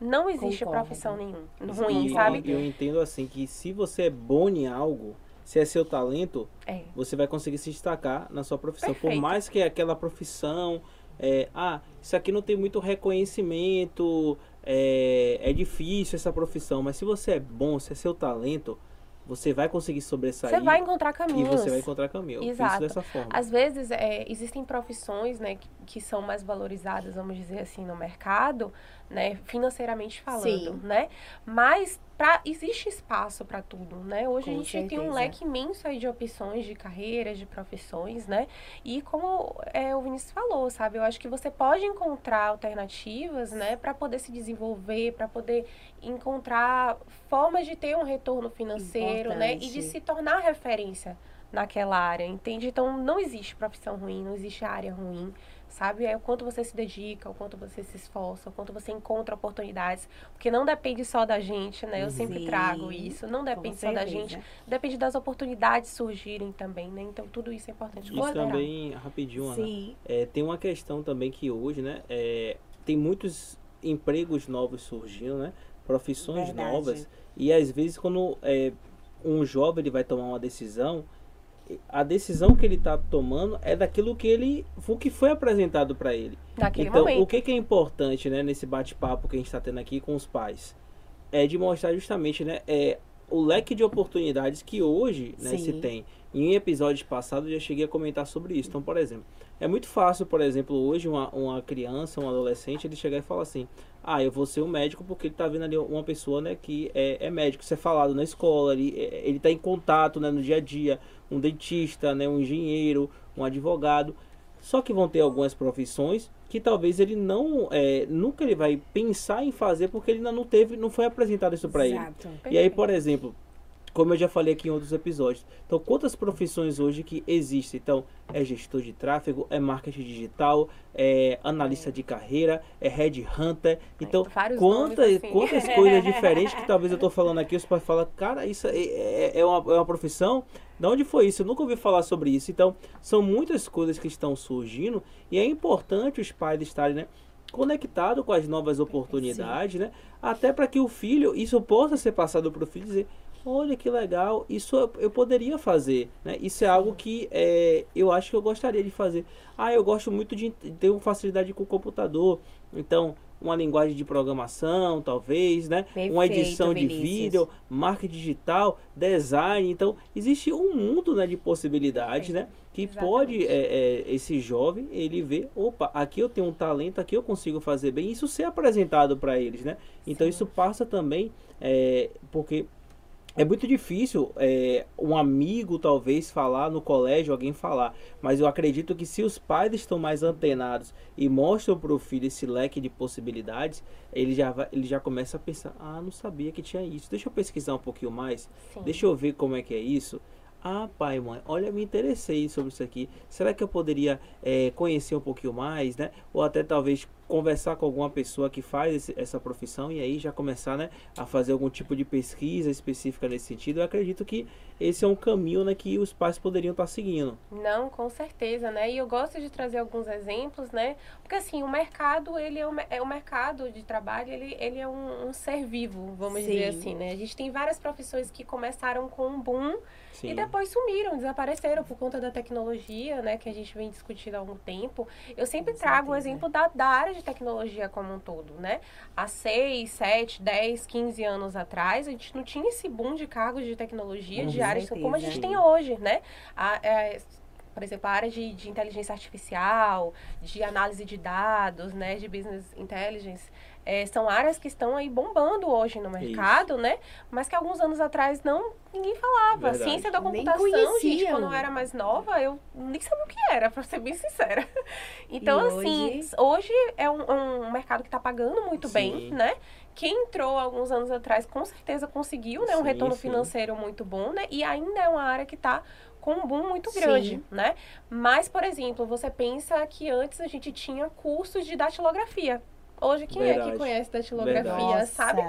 Não existe Concordo. profissão nenhuma ruim, e, sabe? Eu entendo assim que se você é bom em algo, se é seu talento, é. você vai conseguir se destacar na sua profissão. Perfeito. Por mais que aquela profissão é, ah, isso aqui não tem muito reconhecimento, é, é difícil essa profissão, mas se você é bom, se é seu talento, você vai conseguir sobressair. Você vai encontrar caminhos. E você vai encontrar caminho. Exato. dessa forma. Às vezes, é, existem profissões né, que, que, são mais valorizadas, vamos dizer assim, no mercado, né, financeiramente falando, Sim. né? Mas pra, existe espaço para tudo, né? Hoje Com a gente certeza. tem um leque imenso aí de opções de carreiras, de profissões, né? E como é, o Vinícius falou, sabe? Eu acho que você pode encontrar alternativas, né, para poder se desenvolver, para poder encontrar formas de ter um retorno financeiro, Importante. né, e de se tornar referência naquela área, entende? Então não existe profissão ruim, não existe área ruim sabe? É o quanto você se dedica, o quanto você se esforça, o quanto você encontra oportunidades, porque não depende só da gente, né? Eu Sim, sempre trago isso, não depende só da gente, depende das oportunidades surgirem também, né? Então tudo isso é importante Isso também, rapidinho, Ana, Sim. É, tem uma questão também que hoje, né, é, tem muitos empregos novos surgindo, né? Profissões Verdade. novas, e às vezes quando é, um jovem ele vai tomar uma decisão, a decisão que ele está tomando é daquilo que ele o que foi apresentado para ele. Naquele então, momento. o que, que é importante, né, nesse bate-papo que a gente está tendo aqui com os pais, é de mostrar justamente, né, é o leque de oportunidades que hoje né, se tem. Em episódios passados eu já cheguei a comentar sobre isso. Então, por exemplo, é muito fácil, por exemplo, hoje uma, uma criança, um adolescente, ele chegar e falar assim: Ah, eu vou ser um médico porque ele está vendo ali uma pessoa né, que é, é médico, isso é falado na escola, ele é, está em contato né, no dia a dia, um dentista, né, um engenheiro, um advogado. Só que vão ter algumas profissões que talvez ele não é, nunca ele vai pensar em fazer porque ele ainda não teve, não foi apresentado isso para ele. E aí, por exemplo, como eu já falei aqui em outros episódios. Então, quantas profissões hoje que existem? Então, é gestor de tráfego, é marketing digital, é analista de carreira, é headhunter. Então, quantas, assim. quantas coisas diferentes que talvez eu estou falando aqui, os pais falam, cara, isso é, é, é, uma, é uma profissão? De onde foi isso? Eu nunca ouvi falar sobre isso. Então, são muitas coisas que estão surgindo e é importante os pais estarem, né? conectado com as novas oportunidades, Sim. né? Até para que o filho, isso possa ser passado para o filho dizer, olha que legal, isso eu, eu poderia fazer, né? Isso é algo que é, eu acho que eu gostaria de fazer. Ah, eu gosto muito de ter uma facilidade com o computador, então uma linguagem de programação, talvez, né? Perfeito, uma edição Vinícius. de vídeo, marketing digital, design. Então, existe um mundo né, de possibilidades, Perfeito. né? Que Exatamente. pode, é, é, esse jovem, ele ver, opa, aqui eu tenho um talento, aqui eu consigo fazer bem, isso ser apresentado para eles, né? Então, Sim. isso passa também, é, porque é muito difícil é, um amigo talvez falar no colégio, alguém falar. Mas eu acredito que se os pais estão mais antenados e mostram para o filho esse leque de possibilidades, ele já, vai, ele já começa a pensar, ah, não sabia que tinha isso. Deixa eu pesquisar um pouquinho mais. Sim. Deixa eu ver como é que é isso. Ah, pai, mãe, olha, me interessei sobre isso aqui. Será que eu poderia é, conhecer um pouquinho mais, né? Ou até talvez conversar com alguma pessoa que faz esse, essa profissão e aí já começar né, a fazer algum tipo de pesquisa específica nesse sentido. Eu acredito que esse é um caminho né, que os pais poderiam estar seguindo. Não, com certeza, né? E eu gosto de trazer alguns exemplos, né? Porque assim, o mercado, ele é, um, é o mercado de trabalho, ele, ele é um, um ser vivo, vamos Sim. dizer assim, né? A gente tem várias profissões que começaram com um boom Sim. e depois sumiram, desapareceram por conta da tecnologia, né? Que a gente vem discutindo há algum tempo. Eu sempre trago o exemplo da, da área de tecnologia como um todo, né? Há 6, 7, 10, 15 anos atrás, a gente não tinha esse boom de cargos de tecnologia, de áreas certeza. como a gente tem hoje, né? A- é, por exemplo, a área de, de inteligência artificial, de análise de dados, né, de business intelligence, é, são áreas que estão aí bombando hoje no mercado, né? Mas que alguns anos atrás não ninguém falava. Verdade. Ciência da computação, gente, quando eu era mais nova, eu nem sabia o que era, pra ser bem sincera. Então, E assim, hoje? hoje é um, um mercado que está pagando muito Sim. bem, né? Quem entrou alguns anos atrás com certeza conseguiu, né? Um Sim, retorno sim. financeiro muito bom, né? E ainda é uma área que está com um boom muito Sim. grande, né? Mas, por exemplo, você pensa que antes a gente tinha cursos de datilografia. Hoje, quem é Verdade. que conhece datilografia, Verdade. sabe?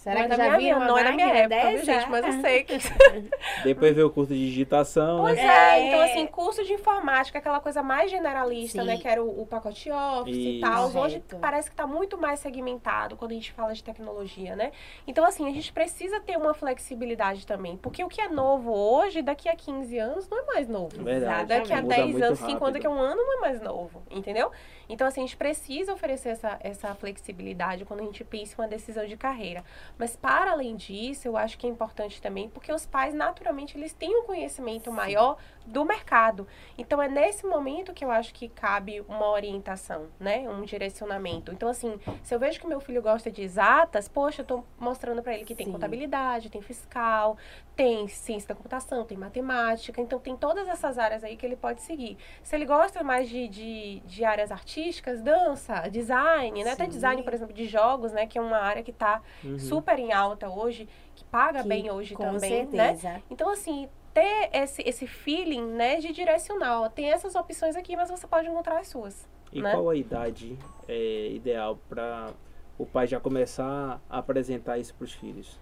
Será não que é já viram uma Não é da minha época, viu, gente? Mas eu sei que... Depois veio o curso de digitação, Pois né? é, É. então assim, curso de informática, aquela coisa mais generalista, Sim. né? Que era o, o pacote Office e Isso. tal. Hoje parece que tá muito mais segmentado quando a gente fala de tecnologia, né? Então, assim, a gente precisa ter uma flexibilidade também. Porque o que é novo hoje, daqui a 15 anos, não é mais novo. Verdade. Daqui a Muda 10 muito anos, 5 anos, rápido. daqui a um ano, não é mais novo, entendeu? Então, assim, a gente precisa oferecer essa, essa flexibilidade quando a gente pensa em uma decisão de carreira. Mas, para além disso, eu acho que é importante também, porque os pais, naturalmente, eles têm um conhecimento maior do mercado. Então, é nesse momento que eu acho que cabe uma orientação, né? Um direcionamento. Então, assim, se eu vejo que meu filho gosta de exatas, poxa, eu tô mostrando para ele que tem Sim. contabilidade, tem fiscal, tem ciência da computação, tem matemática. Então, tem todas essas áreas aí que ele pode seguir. Se ele gosta mais de, de, de áreas artísticas, dança, design, né? Até Sim. design, por exemplo, de jogos, né? Que é uma área que tá Uhum. super em alta hoje, que paga Que- bem hoje Com também, né? certeza. Então, assim, ter esse, esse feeling, né, de direcional. Tem essas opções aqui, mas você pode encontrar as suas. E né? qual a idade é, ideal para o pai já começar a apresentar isso para os filhos?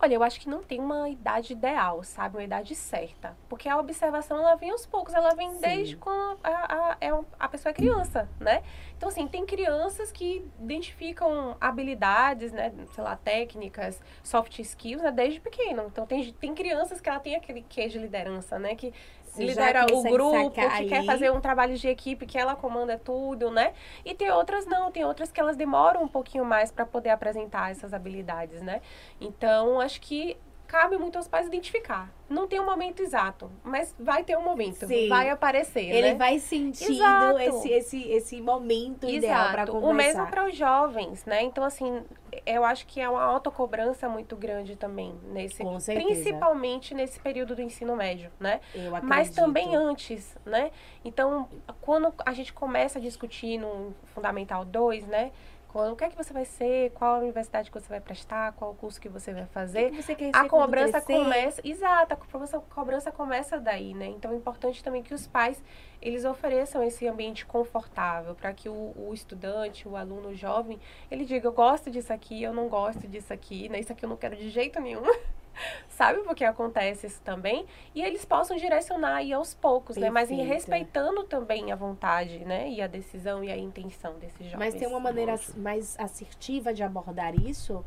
Olha, eu acho que não tem uma idade ideal, sabe? Uma idade certa. Porque a observação, ela vem aos poucos. Ela vem Sim. desde quando a, a, é a pessoa é criança, né? Então, assim, tem crianças que identificam habilidades, né? Sei lá, técnicas, soft skills, né? Desde pequeno. Então, tem, tem crianças que ela tem aquele queijo de liderança, né? Que Você lidera o consegue grupo, que sacar quer fazer um trabalho de equipe, que ela comanda tudo, né? E tem outras não, tem outras que elas demoram um pouquinho mais para poder apresentar essas habilidades, né? Então, acho que cabe muito aos pais identificar. Não tem um momento exato, mas vai ter um momento, Sim. vai aparecer, Ele né? vai sentindo Exato. esse, esse, esse momento ideal para Exato. conversar. O mesmo para os jovens, né? Então, assim, eu acho que é uma autocobrança muito grande também nesse, Com certeza. principalmente nesse período do ensino médio, né? Mas também antes, né? Então, quando a gente começa a discutir no Fundamental 2, né? Quando, o que é que você vai ser, qual a universidade que você vai prestar, qual o curso que você vai O fazer, que você a cobrança começa, exato, a cobrança, a cobrança começa daí, né? Então é importante também que os pais eles ofereçam esse ambiente confortável para que o, o estudante, o aluno jovem, ele diga eu gosto disso aqui, eu não gosto disso aqui, né? Isso aqui eu não quero de jeito nenhum. Sabe porque acontece isso também? E eles possam direcionar aí aos poucos, né? Mas em Perfeito. respeitando também a vontade, né? E a decisão e a intenção desses jovens. Mas tem uma maneira mais assertiva de abordar isso?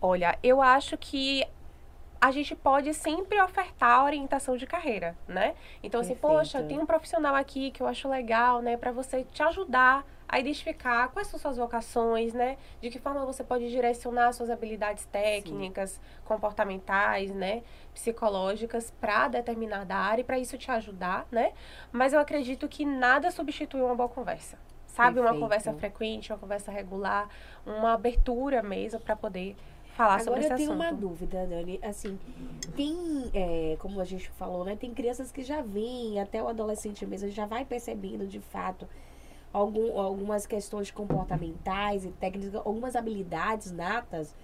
Olha, eu acho que a gente pode sempre ofertar orientação de carreira, né? Então, assim, Perfeito. poxa, tem um profissional aqui que eu acho legal, né, para você te ajudar a identificar quais são suas vocações, né? De que forma você pode direcionar suas habilidades técnicas, comportamentais, né, psicológicas para determinada área e para isso te ajudar, né? Mas eu acredito que nada substitui uma boa conversa. Sabe, uma Perfeito. conversa frequente, uma conversa regular, uma abertura mesmo para poder falar Agora sobre esse eu tenho assunto. uma dúvida, Dani. Assim, tem, é, como a gente falou, né? Tem crianças que já vêm, até o adolescente mesmo, já vai percebendo de fato algum, algumas questões comportamentais e técnicas, algumas habilidades natas.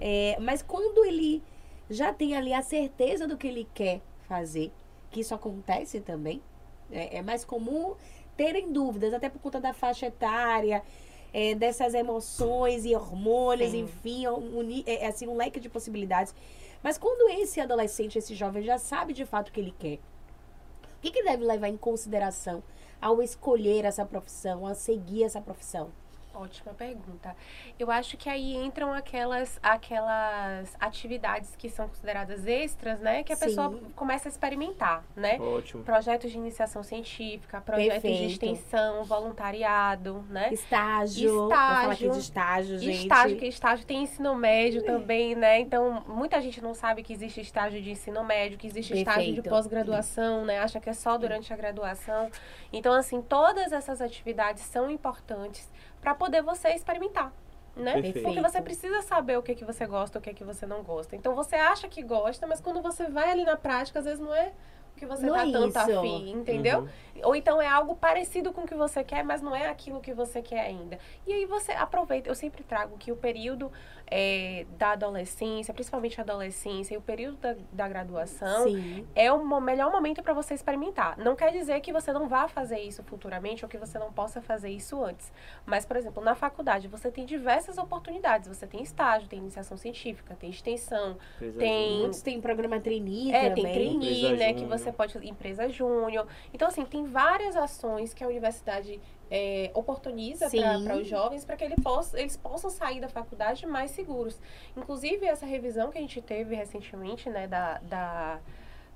É, mas quando ele já tem ali a certeza do que ele quer fazer, que isso acontece também, é, é mais comum terem dúvidas, até por conta da faixa etária, é, dessas emoções e hormônios, Sim. enfim, um, uni- é, assim, um leque de possibilidades. Mas quando esse adolescente, esse jovem já sabe de fato o que ele quer, o que, que ele deve levar em consideração ao escolher essa profissão, a seguir essa profissão? Ótima pergunta. Eu acho que aí entram aquelas, aquelas atividades que são consideradas extras, né? Que a Sim. pessoa começa a experimentar, né? Ótimo. Projetos de iniciação científica, projetos de Perfeito. extensão, voluntariado, né? Estágio. Vou falar aqui Estágio. de estágio, gente. Estágio, que estágio tem ensino médio também, né? Então, muita gente não sabe que existe estágio de ensino médio, que existe estágio de Perfeito. pós-graduação, né? Acha que é só durante a graduação. Então, assim, todas essas atividades são importantes para poder você experimentar. Né? Perfeito. Porque você precisa saber o que, que você gosta, o que, que você não gosta. Então você acha que gosta, mas quando você vai ali na prática, às vezes não é o que você Não tá é tanto isso. afim, entendeu? Uhum. Ou então é algo parecido com o que você quer, mas não é aquilo que você quer ainda. E aí você aproveita. Eu sempre trago que o período é, da adolescência, principalmente a adolescência, e o período da, da graduação Sim. é o mo- melhor momento para você experimentar. Não quer dizer que você não vá fazer isso futuramente ou que você não possa fazer isso antes. Mas, por exemplo, na faculdade você tem diversas oportunidades. Você tem estágio, tem iniciação científica, tem extensão, Empresa Tem-. Muitos têm programa trainee é, também. tem trainee, né? Que júnior. você pode. Empresa júnior. Então, assim, tem várias ações que a universidade é, oportuniza para os jovens para que ele possa, eles possam sair da faculdade mais seguros. Inclusive, essa revisão que a gente teve recentemente, né, da. da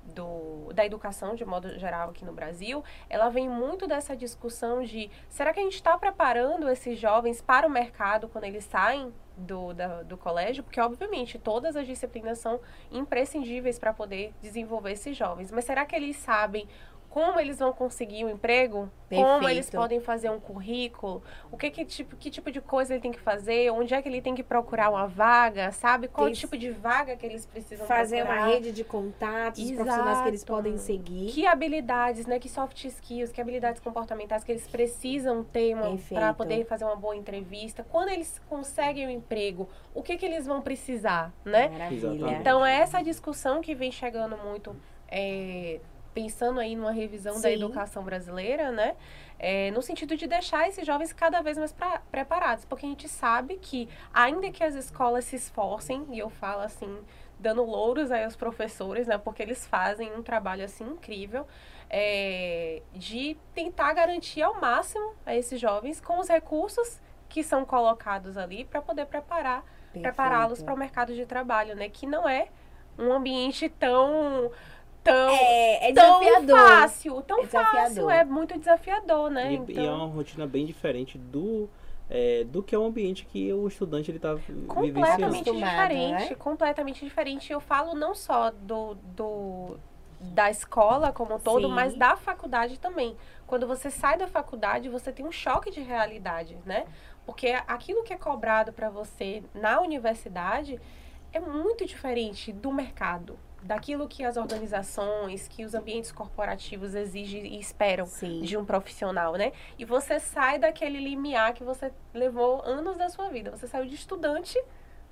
do, da educação de modo geral aqui no Brasil, ela vem muito dessa discussão de será que a gente está preparando esses jovens para o mercado quando eles saem do, da- do colégio? Porque, obviamente, todas as disciplinas são imprescindíveis para poder desenvolver esses jovens. Mas será que eles sabem como eles vão conseguir um emprego? Como Perfeito. eles podem fazer um currículo? O que, que, tipo, que tipo de coisa ele tem que fazer? Onde é que ele tem que procurar uma vaga? Sabe? Qual Tem- tipo de vaga que eles precisam Fazer uma procurar? rede de contatos, os profissionais que eles Exato. podem seguir. Que habilidades, né? Que soft skills, que habilidades comportamentais que eles precisam ter para poder fazer uma boa entrevista. Quando eles conseguem o emprego, o que, que eles vão precisar, né? Maravilha. Então, é essa discussão que vem chegando muito, é, pensando aí numa revisão da Sim. educação brasileira, né? É, no sentido de deixar esses jovens cada vez mais pra- preparados. Porque a gente sabe que, ainda que as escolas se esforcem, e eu falo assim, dando louros aí aos professores, né? Porque eles fazem um trabalho, assim, incrível. é, de tentar garantir ao máximo a esses jovens com os recursos que são colocados ali para poder preparar prepará-los para o mercado de trabalho, né? Que não é um ambiente tão tão É, é tão desafiador. fácil, tão É desafiador. fácil, é muito desafiador, né? E, então, e é uma rotina bem diferente do, é, do que é o ambiente que o estudante ele está vivenciando. completamente diferente, né? completamente diferente. Eu falo não só do, do da escola como um todo, Sim. mas da faculdade também. Quando você sai da faculdade, você tem um choque de realidade, né? Porque aquilo que é cobrado para você na universidade é muito diferente do mercado, daquilo que as organizações, que os ambientes corporativos exigem e esperam Sim. de um profissional, né? E você sai daquele limiar que você levou anos da sua vida. Você saiu de estudante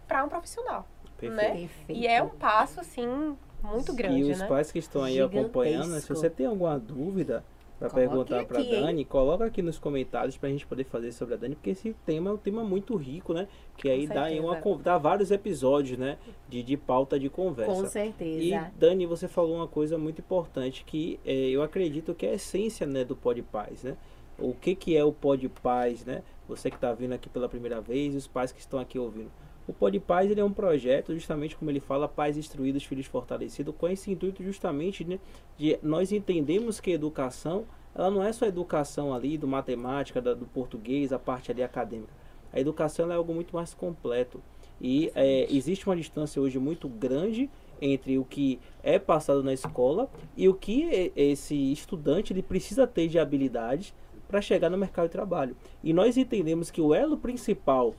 para um profissional. Perfeito. né? Perfeito. E é um passo, assim, muito grande, e os né? pais que estão aí Gigantesco. acompanhando, né, se você tem alguma dúvida para Coloque perguntar para aqui, hein? Dani, coloca aqui nos comentários para a gente poder fazer sobre a Dani, porque esse tema é um tema muito rico, né? Que aí dá, uma, dá vários episódios, né? De, de pauta de conversa. Com E, certeza. Dani, você falou uma coisa muito importante que é, eu acredito que é a essência né, do Pod Paz, né? O que, que é o Pod Paz, né? Você que está vindo aqui pela primeira vez e os pais que estão aqui ouvindo. O Pod Paz ele é um projeto, justamente como ele fala, pais instruídos, filhos fortalecidos, com esse intuito justamente né, de nós entendemos que educação, ela não é só educação ali do matemática, da- do português, a parte ali acadêmica. A educação é algo muito mais completo. E é, existe uma distância hoje muito grande entre o que é passado na escola e o que esse estudante ele precisa ter de habilidades para chegar no mercado de trabalho. E nós entendemos que o elo principal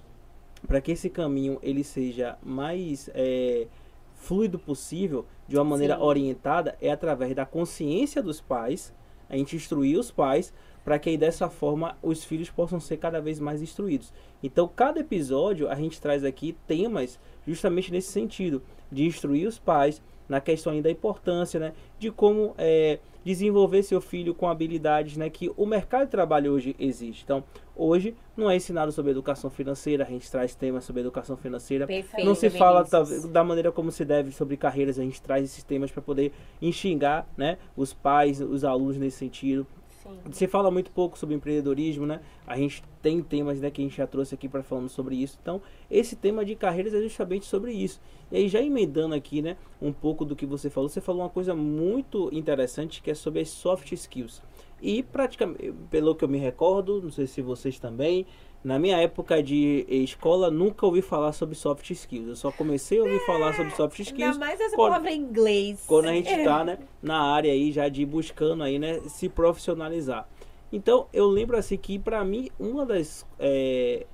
para que esse caminho ele seja mais é, fluido possível, de uma maneira Sim. orientada, é através da consciência dos pais, a gente instruir os pais para que aí, dessa forma os filhos possam ser cada vez mais instruídos. Então, cada episódio a gente traz aqui temas justamente nesse sentido, de instruir os pais na questão aí da importância, né, de como é, desenvolver seu filho com habilidades, né, que o mercado de trabalho hoje existe. Então, hoje não é ensinado sobre educação financeira, a gente traz temas sobre educação financeira. Perfeito, Não se fala talvez, da maneira como se deve sobre carreiras, a gente traz esses temas para poder enxingar, né, os pais, os alunos nesse sentido. Sim. Se fala muito pouco sobre empreendedorismo, né? A gente tem temas né, que a gente já trouxe aqui para falando sobre isso. Então, esse tema de carreiras é justamente sobre isso. E aí, já emendando aqui, né, um pouco do que você falou, você falou uma coisa muito interessante que é sobre as soft skills. E praticamente, pelo que eu me recordo, não sei se vocês também, na minha época de escola, nunca ouvi falar sobre soft skills. Eu só comecei a ouvir falar sobre soft Ainda skills mais essa quando- palavra em inglês. quando a gente É. tá, né, na área aí já de buscando aí, né, se profissionalizar. Então, eu lembro assim que para mim uma das é,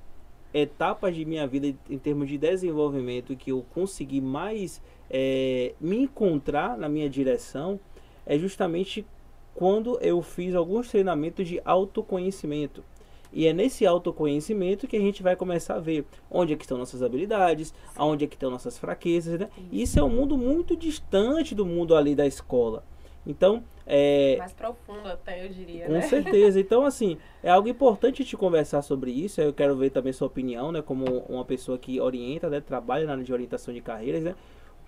etapas de minha vida em termos de desenvolvimento que eu consegui mais é, me encontrar na minha direção é justamente quando eu fiz alguns treinamentos de autoconhecimento. E é nesse autoconhecimento que a gente vai começar a ver onde é que estão nossas habilidades, aonde é que estão nossas fraquezas, né? Isso é um mundo muito distante do mundo ali da escola. Então, é, Mais profundo até, eu diria, com né? certeza. Então, assim, é algo importante te conversar sobre isso. Eu quero ver também sua opinião, né? Como uma pessoa que orienta, né? Trabalha na área de orientação de carreiras, né?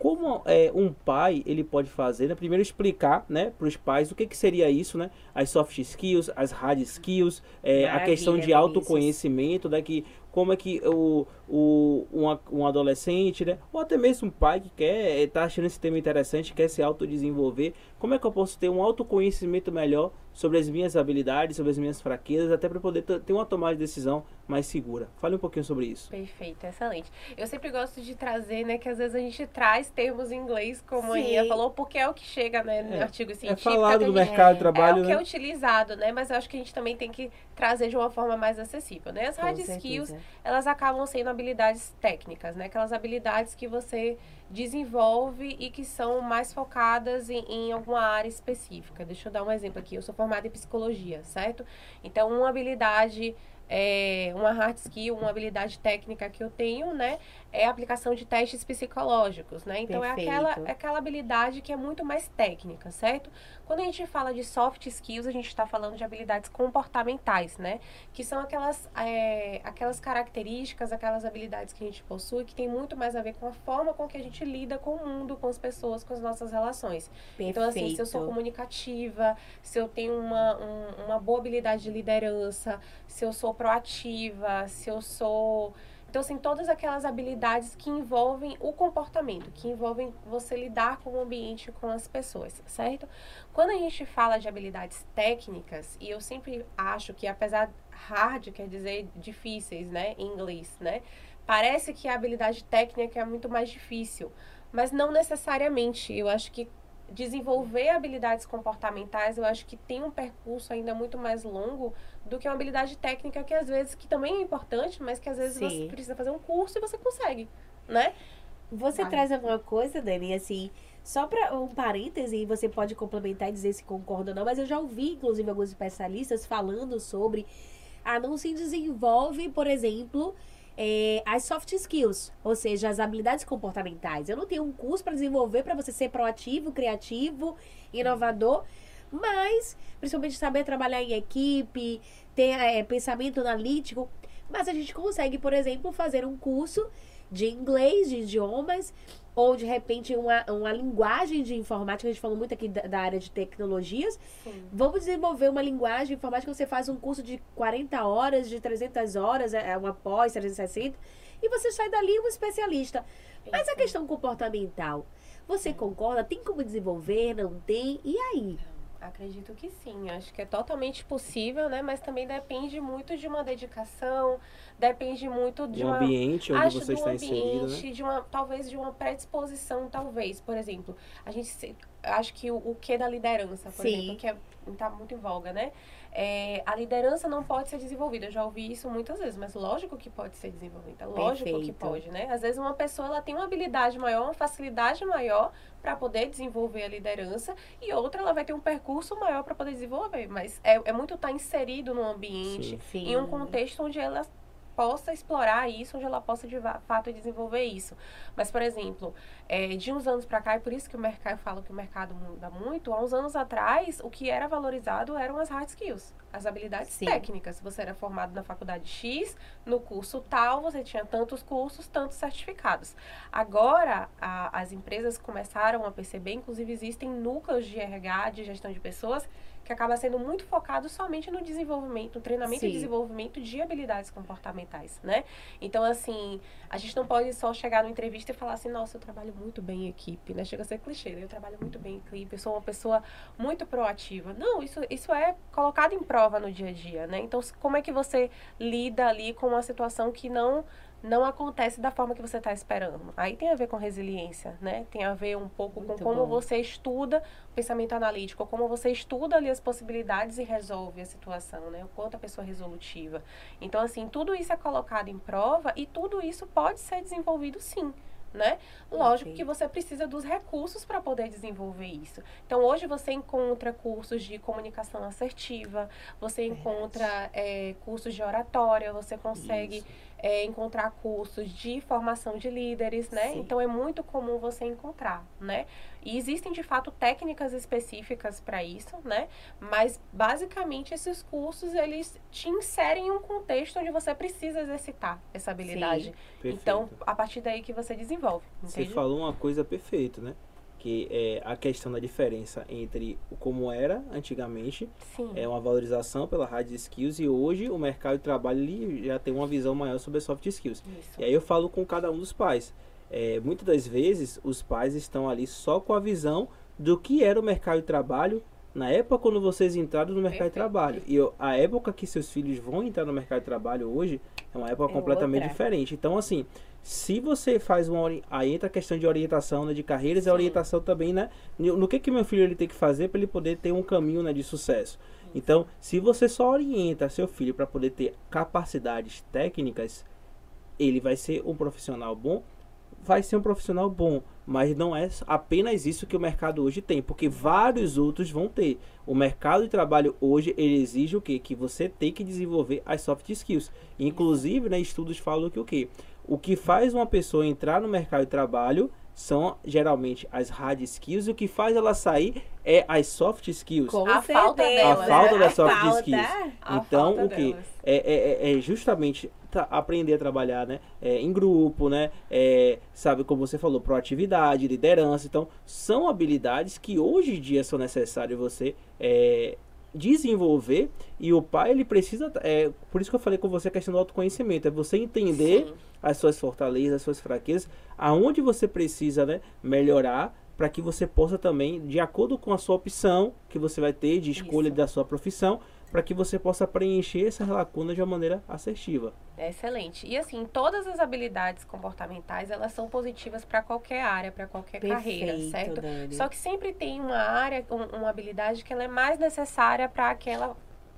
Como é, um pai ele pode fazer, né? Primeiro explicar, né, para os pais o que, que seria isso, né? As soft skills, as hard skills, é, a questão de autoconhecimento, né? Que como é que o, o um, um adolescente, né? Ou até mesmo um pai que quer estar achando esse tema interessante, quer se autodesenvolver, como é que eu posso ter um autoconhecimento melhor sobre as minhas habilidades, sobre as minhas fraquezas, até para poder ter uma tomada de decisão mais segura. Fale um pouquinho sobre isso. Perfeito, excelente. Eu sempre gosto de trazer, né, que às vezes a gente traz termos em inglês, como a Sim. Aninha falou, porque é o que chega, né, no É, artigo É científico. falado que a do gente- mercado de É trabalho, o que é né? utilizado, né? Mas eu acho que a gente também tem que trazer de uma forma mais acessível, né? As Com hard certeza. skills, elas acabam sendo habilidades técnicas, né? Aquelas habilidades que você desenvolve e que são mais focadas em, em alguma área específica. Deixa eu dar um exemplo aqui. Eu sou formada em psicologia, certo? Então, uma habilidade, é, uma hard skill, uma habilidade técnica que eu tenho, né? É a aplicação de testes psicológicos, né? Então, é aquela, Perfeito. é aquela habilidade que é muito mais técnica, certo? Quando a gente fala de soft skills, a gente está falando de habilidades comportamentais, né? Que são aquelas, é, aquelas características, aquelas habilidades que a gente possui que tem muito mais a ver com a forma com que a gente lida com o mundo, com as pessoas, com as nossas relações. Então, assim, se eu sou Perfeito. comunicativa, se eu tenho uma, um- uma boa habilidade de liderança, se eu sou proativa, se eu sou. Então, assim, todas aquelas habilidades que envolvem o comportamento, que envolvem você lidar com o ambiente, com as pessoas, certo? Quando a gente fala de habilidades técnicas, e eu sempre acho que apesar hard quer dizer difíceis, né, em inglês, né? Parece que a habilidade técnica é muito mais difícil, mas não necessariamente. Eu acho que desenvolver habilidades comportamentais, eu acho que tem um percurso ainda muito mais longo do que uma habilidade técnica que às vezes que também é importante, mas que às vezes Sim. você precisa fazer um curso e você consegue, né? Você traz alguma coisa, Dani, assim, só para um parêntese, e você pode complementar e dizer se concorda ou não, mas eu já ouvi, inclusive, alguns especialistas falando sobre a não se desenvolve, por exemplo, é, as soft skills, ou seja, as habilidades comportamentais. Eu não tenho um curso para desenvolver para você ser proativo, criativo, inovador, mas principalmente saber trabalhar em equipe, ter é, pensamento analítico. Mas a gente consegue, por exemplo, fazer um curso de inglês, de idiomas, ou de repente uma, uma linguagem de informática. A gente falou muito aqui da, da área de tecnologias. Sim. Vamos desenvolver uma linguagem de informática. Você faz um curso de 40 horas, de 300 horas, é é uma pós 360, e você sai dali um especialista. Mas a questão comportamental, você concorda? Tem como desenvolver? Não tem? E aí? Acredito que sim, acho que é totalmente possível, né? Mas também depende muito de uma dedicação, depende muito de um uma ambiente onde acho você do está inserido, né? ambiente, de uma talvez de uma predisposição, talvez, por exemplo, a gente se- acho que o, o que da liderança, por Sim. exemplo, que é, tá muito em voga, né? É, a liderança não pode ser desenvolvida. Eu já ouvi isso muitas vezes, mas lógico que pode ser desenvolvida. Lógico que Perfeito. pode, né? Às vezes uma pessoa ela tem uma habilidade maior, uma facilidade maior para poder desenvolver a liderança e outra ela vai ter um percurso maior para poder desenvolver. Mas é, é muito estar inserido num ambiente, Sim. em um contexto onde ela possa explorar isso, onde ela possa de fato desenvolver isso. Mas, por exemplo, é, de uns anos para cá, e por isso que o mercado, eu falo que o mercado muda muito, há uns anos atrás, o que era valorizado eram as hard skills, as habilidades Sim. técnicas. Você era formado na faculdade X, no curso tal, você tinha tantos cursos, tantos certificados. Agora, a- as empresas começaram a perceber, inclusive existem núcleos de RH, de gestão de pessoas, que acaba sendo muito focado somente no desenvolvimento, no treinamento Sim. e desenvolvimento de habilidades comportamentais, né? Então, assim, a gente não pode só chegar numa entrevista e falar assim, nossa, eu trabalho muito bem em equipe, né? Chega a ser clichê, né? Eu trabalho muito bem em equipe, eu sou uma pessoa muito proativa. Não, isso, isso é colocado em prova no dia a dia, né? Então, como é que você lida ali com uma situação que não não acontece da forma que você está esperando. Aí tem a ver com resiliência, né? Tem a ver um pouco Muito com como bom. você estuda o pensamento analítico, como você estuda ali as possibilidades e resolve a situação, né? O quanto a pessoa é resolutiva. Então, assim, tudo isso é colocado em prova e tudo isso pode ser desenvolvido sim. Né? Lógico Ok. que você precisa dos recursos para poder desenvolver isso. Então, hoje você encontra cursos de comunicação assertiva, você encontra eh, cursos de oratória, você consegue Isso. É, encontrar cursos de formação de líderes, né? Sim. Então é muito comum você encontrar, né? E existem de fato técnicas específicas para isso, né? Mas basicamente esses cursos eles te inserem em um contexto onde você precisa exercitar essa habilidade. Perfeito. Então, a partir daí que você desenvolve, Você entende? falou uma coisa perfeita, né? Que é a questão da diferença entre como era antigamente, Sim. é uma valorização pela hard skills e hoje o mercado de trabalho ele já tem uma visão maior sobre soft skills. Isso. E aí eu falo com cada um dos pais. É, muitas das vezes os pais estão ali só com a visão do que era o mercado de trabalho na época quando vocês entraram no mercado de Perfeito. trabalho. E eu- a época que seus filhos vão entrar no mercado de trabalho hoje é uma época É completamente outra. diferente. Então, assim, se você faz uma. Aí entra a questão de orientação né, de carreiras e a Sim. orientação também, né? No que, que meu filho ele tem que fazer para ele poder ter um caminho né, de sucesso. Então, se você só orienta seu filho para poder ter capacidades técnicas, ele vai ser um profissional bom, vai ser um profissional bom, mas não é apenas isso que o mercado hoje tem, porque vários outros vão ter. O mercado de trabalho hoje ele exige o quê? Que você tem que desenvolver as soft skills. Inclusive, né, estudos falam que o quê? O que faz uma pessoa entrar no mercado de trabalho são geralmente as hard skills e o que faz ela sair é as soft skills. Com A falta delas, A falta né? das soft falta. skills. Então, o que? É, é, é- é justamente aprender a trabalhar né? É, em grupo, né? É, sabe, como você falou, proatividade, liderança. Então, são habilidades que hoje em dia são necessárias você é, desenvolver e o pai ele precisa é por isso que eu falei com você a questão do autoconhecimento é você entender Sim. as suas fortalezas as suas fraquezas aonde você precisa né melhorar para que você possa também de acordo com a sua opção que você vai ter de escolha Isso. da sua profissão para que você possa preencher essas lacunas de uma maneira assertiva É excelente. E assim, todas as habilidades comportamentais, elas são positivas para qualquer área, para qualquer carreira, Perfeito, certo? Dani. Só que sempre tem uma área, um- uma habilidade que ela é mais necessária para aquela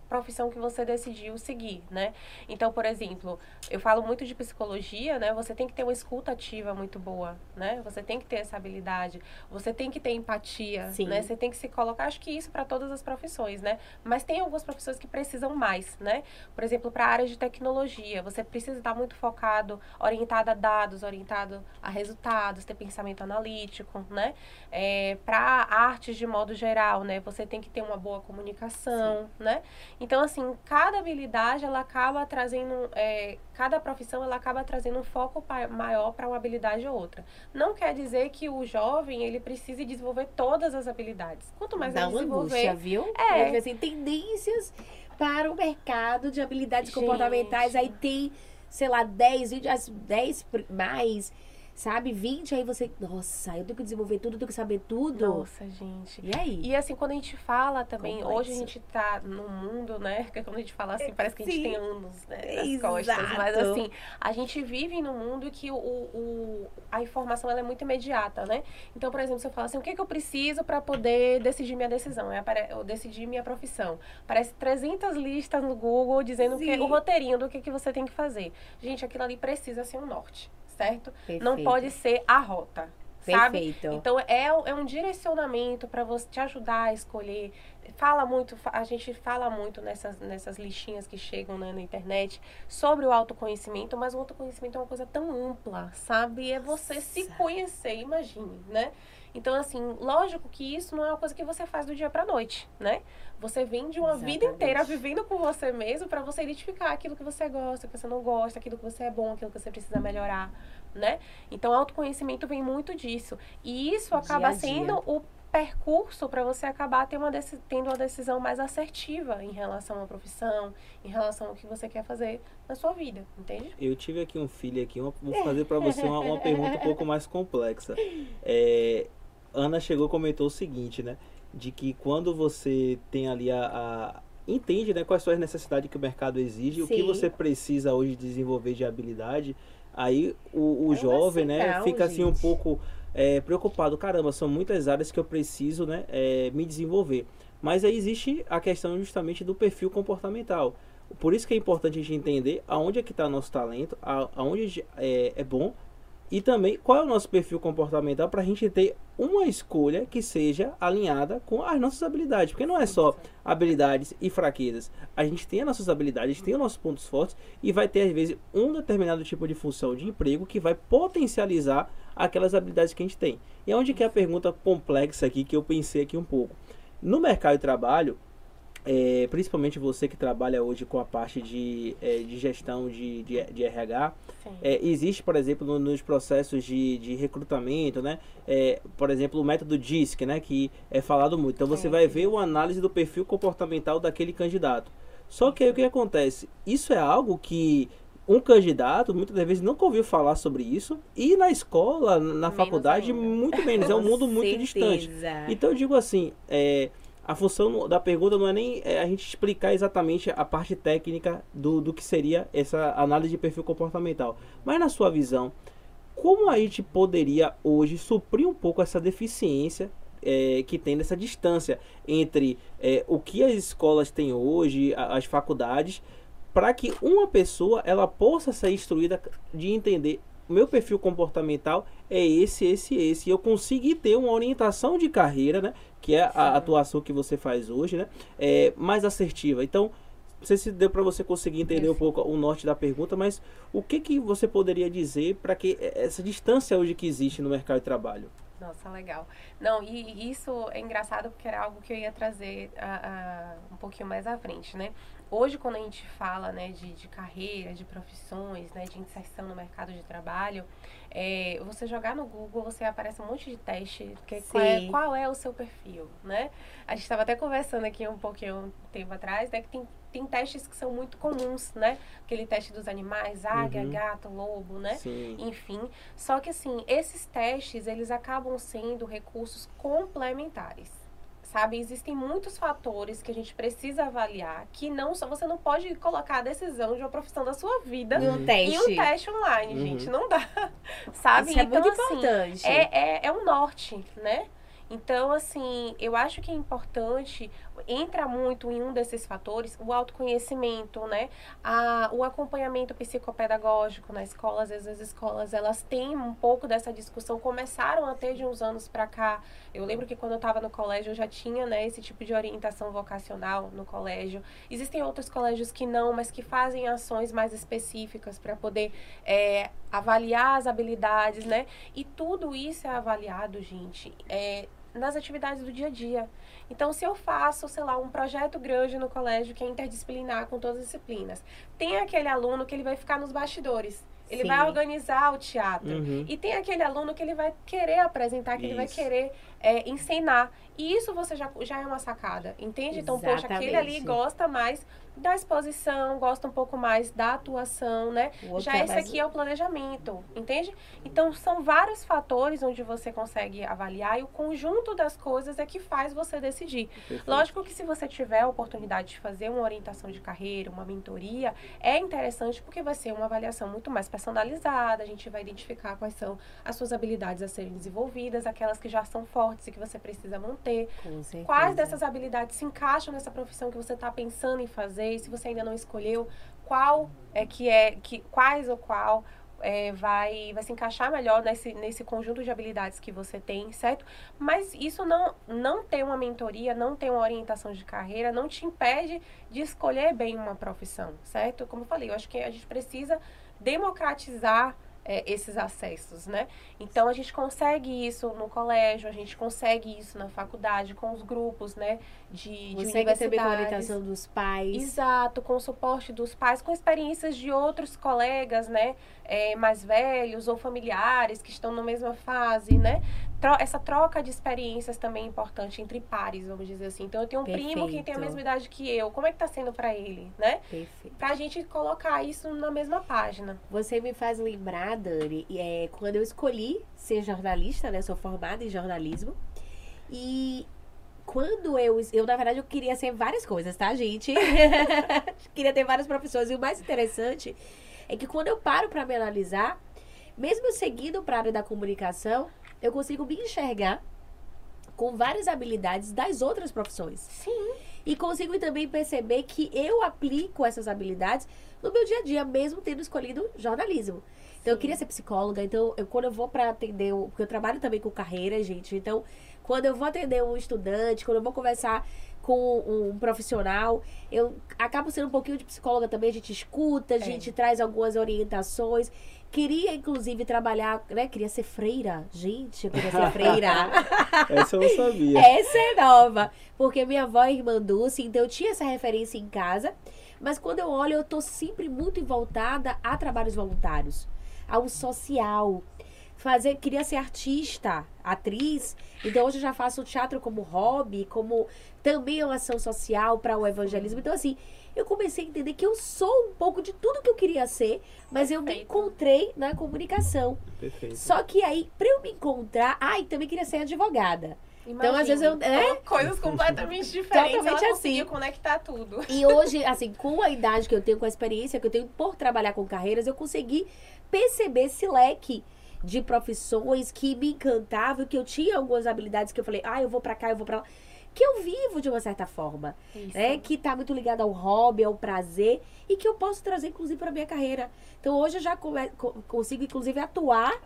profissão que você decidiu seguir, né? Então, por exemplo, eu falo muito de psicologia, né? Você tem que ter uma escuta ativa muito boa, né? Você tem que ter essa habilidade, você tem que ter empatia, Sim. né? Você tem que se colocar, acho que isso para todas as profissões, né? Mas tem algumas profissões que precisam mais, né? Por exemplo, para a área de tecnologia, você precisa estar muito focado, orientado a dados, orientado a resultados, ter pensamento analítico, né? É, para artes de modo geral, né? Você tem que ter uma boa comunicação, né? Então, assim, cada habilidade, ela acaba trazendo, é, cada profissão, ela acaba trazendo um foco maior para uma habilidade ou outra. Não quer dizer que o jovem, ele precise desenvolver todas as habilidades. Quanto mais Dá ele desenvolver... angústia, viu? É. Porque, assim, tendências para o mercado de habilidades Gente. comportamentais. Aí tem, sei lá, 10 vídeos, as 10 pr- mais sabe? 20, aí você, nossa, eu tenho que desenvolver tudo, eu tenho que saber tudo. Nossa, gente. E aí? E assim, quando a gente fala também, Complexo. hoje a gente tá no mundo, né? Que quando a gente fala assim, parece que a gente Sim. tem anos né, nas Exato. costas. Mas assim, a gente vive num mundo que o, o, a informação ela é muito imediata, né? Então, por exemplo, se eu falo assim, o que, que eu preciso para poder decidir minha decisão? É, eu decidir minha profissão. Parece 300 listas no Google dizendo que, o roteirinho do que, que você tem que fazer. Gente, aquilo ali precisa ser um norte, certo? Não Perfeito. pode ser a rota. Sabe? Perfeito. Então é, é um direcionamento para você te ajudar a escolher. Fala muito, a gente fala muito nessas, nessas listinhas que chegam né, na internet sobre o autoconhecimento, mas o autoconhecimento é uma coisa tão ampla, sabe? É você se Nossa. conhecer, imagine, né? Então, assim, lógico que isso não é uma coisa que você faz do dia pra noite, né? Você vem de uma vida Exatamente. inteira vivendo com você mesmo para você identificar aquilo que você gosta, que você não gosta, aquilo que você é bom, aquilo que você precisa melhorar, né? Então, autoconhecimento vem muito disso. E isso Dia acaba a dia. sendo o percurso para você acabar ter uma tendo uma decisão mais assertiva em relação à profissão, em relação ao que você quer fazer na sua vida, entende? Eu tive aqui um filho aqui, uma- vou fazer para você uma, uma pergunta um pouco mais complexa. É, Ana chegou e comentou o seguinte, né? De que quando você tem ali a, a- entende, né, quais são as necessidades que o mercado exige, o que Sim. você precisa hoje desenvolver de habilidade, aí o, o É jovem, né, fica assim um gente. pouco é, preocupado. Caramba, são muitas áreas que eu preciso, né, é, me desenvolver. Mas aí existe a questão justamente do perfil comportamental. Por isso que é importante a gente entender aonde é que está nosso talento, aonde gente é, é bom e também qual é o nosso perfil comportamental para a gente ter uma escolha que seja alinhada com as nossas habilidades. Porque não é só habilidades e fraquezas. A gente tem as nossas habilidades, tem os nossos pontos fortes e vai ter, às vezes, um determinado tipo de função de emprego que vai potencializar aquelas habilidades que a gente tem. E é onde que é a pergunta complexa aqui que eu pensei aqui um pouco. No mercado de trabalho, é, principalmente você que trabalha hoje com a parte de, é, de gestão de, de, de RH, é, existe, por exemplo, no- nos processos de, de recrutamento, né? É, por exemplo, o método DISC, né? Que é falado muito. Então você vai ver uma análise do perfil comportamental daquele candidato. Só que aí o que acontece? Isso é algo que um candidato muitas vezes nunca ouviu falar sobre isso e na escola, na Menos faculdade, ainda. muito menos. É um mundo muito distante. Então eu digo assim, é, a função da pergunta não é nem é, a gente explicar exatamente a parte técnica do, do que seria essa análise de perfil comportamental. Mas na sua visão, como a gente poderia hoje suprir um pouco essa deficiência é, que tem nessa distância entre é, o que as escolas têm hoje, as faculdades, para que uma pessoa ela possa ser instruída de entender o meu perfil comportamental é esse, esse, esse. E eu consegui ter uma orientação de carreira, né? Que é a atuação que você faz hoje, né? É, mais assertiva. Então, não sei se deu para você conseguir entender um pouco o norte da pergunta, mas o que, que você poderia dizer para que essa distância hoje que existe no mercado de trabalho? Nossa, legal. Não, e isso é engraçado porque era algo que eu ia trazer a, a- um pouquinho mais à frente, né? Hoje, quando a gente fala né, de, de carreira, de profissões, né, de inserção no mercado de trabalho, é, você jogar no Google, você aparece um monte de teste, que qual, é, qual é o seu perfil, né? A gente estava até conversando aqui um pouquinho um tempo atrás, né, que tem, tem testes que são muito comuns, né? Aquele teste dos animais, águia, Uhum. gato, lobo, né? Sim. Enfim, só que assim, esses testes, eles acabam sendo recursos complementares. Sabe, existem muitos fatores que a gente precisa avaliar que não só você não pode colocar a decisão de uma profissão da sua vida E um em teste. um teste online, Uhum. gente, não dá. Sabe? Isso é então muito assim, importante. é, é, é um norte, né? Então, assim, eu acho que é importante, entra muito em um desses fatores, o autoconhecimento, né? A, o acompanhamento psicopedagógico na escola. Às vezes as escolas, elas têm um pouco dessa discussão, começaram a ter de uns anos pra cá. Eu lembro que quando eu estava no colégio, eu já tinha, né, esse tipo de orientação vocacional no colégio. Existem outros colégios que não, mas que fazem ações mais específicas para poder é, avaliar as habilidades, né? E tudo isso é avaliado, gente, é, nas atividades do dia a dia. Então, se eu faço, sei lá, um projeto grande no colégio que é interdisciplinar com todas as disciplinas, tem aquele aluno que ele vai ficar nos bastidores. Ele Sim. vai organizar o teatro. Uhum. E tem aquele aluno que ele vai querer apresentar, que ele vai Isso. querer é, ensinar. E isso você já, já é uma sacada, entende? Então, poxa, aquele ali Exatamente. gosta mais da exposição, gosta um pouco mais da atuação, né? Já é esse mais- aqui é o planejamento, entende? Então são vários fatores onde você consegue avaliar e o conjunto das coisas é que faz você decidir. Perfeito. Lógico que se você tiver a oportunidade de fazer uma orientação de carreira, uma mentoria, é interessante porque vai ser uma avaliação muito mais personalizada, a gente vai identificar quais são as suas habilidades a serem desenvolvidas, aquelas que já são fortes e que você precisa manter. Quais dessas habilidades se encaixam nessa profissão que você está pensando em fazer? Se você ainda não escolheu, qual é que é, que, quais ou qual é, vai, vai se encaixar melhor nesse, nesse conjunto de habilidades que você tem, certo? Mas isso não, não ter uma mentoria, não ter uma orientação de carreira, não te impede de escolher bem uma profissão, certo? Como eu falei, eu acho que a gente precisa democratizar é, esses acessos, né? Então a gente consegue isso no colégio, a gente consegue isso na faculdade, com os grupos, né? De, de Você receber com a universidades. orientação dos pais. Exato, com o suporte dos pais, com experiências de outros colegas, né? é, mais velhos ou familiares que estão na mesma fase, né? Tro- essa troca de experiências também é importante entre pares, vamos dizer assim. Então, eu tenho um primo que tem a Perfeito. mesma idade que eu. Como é que tá sendo para ele, né? Perfeito. Pra gente colocar isso na mesma página. Você me faz lembrar, Dani, é, quando eu escolhi ser jornalista, né? Sou formada em jornalismo. E quando eu, eu, na verdade, eu queria ser várias coisas, tá, gente? queria ter várias profissões. E o mais interessante é que quando eu paro pra me analisar, mesmo eu seguindo pra área da comunicação, eu consigo me enxergar com várias habilidades das outras profissões. Sim. E consigo também perceber que eu aplico essas habilidades no meu dia a dia, mesmo tendo escolhido jornalismo. Então, eu Sim. queria ser psicóloga, então, eu, quando eu vou para atender, porque eu trabalho também com carreira, gente. Então, quando eu vou atender um estudante, quando eu vou conversar com um profissional, eu acabo sendo um pouquinho de psicóloga também. A gente escuta, a É. gente traz algumas orientações. Queria, inclusive, trabalhar, né? Queria ser freira. Gente, eu queria ser freira. Essa eu não sabia. Essa é nova. Porque minha avó é irmã Dulce, então eu tinha essa referência em casa. Mas quando eu olho, eu tô sempre muito voltada a trabalhos voluntários, ao social. Fazer, queria ser artista, atriz. Então hoje eu já faço teatro como hobby, como também uma ação social para o evangelismo. Então assim, eu comecei a entender que eu sou um pouco de tudo que eu queria ser, mas eu me Perfeito. encontrei na comunicação. Perfeito. Só que aí, para eu me encontrar, ai, também queria ser advogada. Então, às vezes, eu- é? Coisas completamente diferentes. Totalmente ela assim. conectar tudo. E hoje, assim, com a idade que eu tenho, com a experiência que eu tenho por trabalhar com carreiras, eu consegui perceber esse leque de profissões que me encantavam, que eu tinha algumas habilidades que eu falei, ah, eu vou pra cá, eu vou pra lá. Que eu vivo de uma certa forma, Isso. né? Que tá muito ligado ao hobby, ao prazer e que eu posso trazer, inclusive, pra minha carreira. Então, hoje eu já come- co- consigo, inclusive, atuar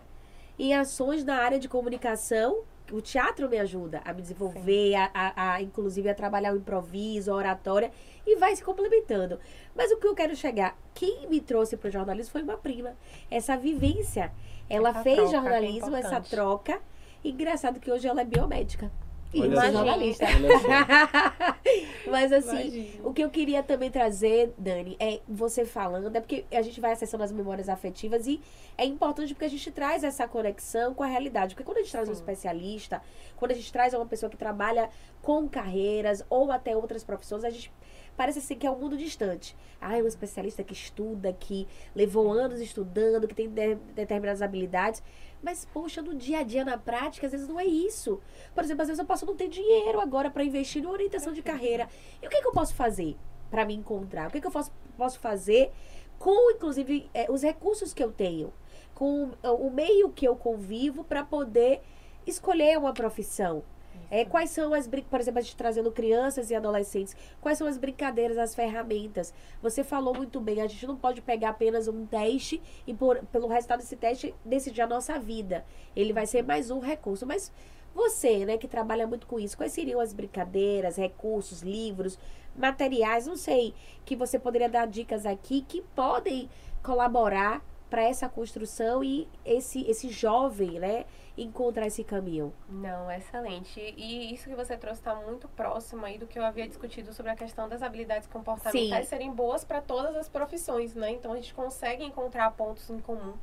em ações na área de comunicação. O teatro me ajuda a me desenvolver, a, a- a, inclusive a trabalhar o improviso, a oratória, e vai se complementando. Mas o que eu quero chegar, quem me trouxe para o jornalismo foi uma prima. Essa vivência. Ela Essa fez troca é jornalismo, essa importante. troca. Engraçado que hoje ela é biomédica. E sou só. jornalista. Mas assim, Imagino. o que eu queria também trazer, Dani, é você falando, é porque a gente vai acessando as memórias afetivas e é importante porque a gente traz essa conexão com a realidade. Porque quando a gente traz um Sim. especialista, quando a gente traz uma pessoa que trabalha com carreiras ou até outras profissões, a gente parece assim que é um mundo distante. Ah, é um especialista que estuda, que levou anos estudando, que tem de- determinadas habilidades. Mas, poxa, no dia a dia, na prática, às vezes não é isso. Por exemplo, às vezes eu posso não ter dinheiro agora para investir em orientação de carreira. E o que, que eu posso fazer para me encontrar? O que, que eu posso, posso fazer com, inclusive, eh, os recursos que eu tenho? Com o meio que eu convivo para poder escolher uma profissão? É, quais são as por exemplo, a gente trazendo crianças e adolescentes, quais são as brincadeiras, as ferramentas? Você falou muito bem, a gente não pode pegar apenas um teste e por, pelo resultado desse teste decidir a nossa vida. Ele vai ser mais um recurso. Mas você, né, que trabalha muito com isso, quais seriam as brincadeiras, recursos, livros, materiais, não sei, que você poderia dar dicas aqui que podem colaborar para essa construção e esse, esse jovem, né, encontrar esse caminho? Não, excelente. E isso que você trouxe está muito próximo aí do que eu havia discutido sobre a questão das habilidades comportamentais Sim. serem boas para todas as profissões, né? Então a gente consegue encontrar pontos em comum.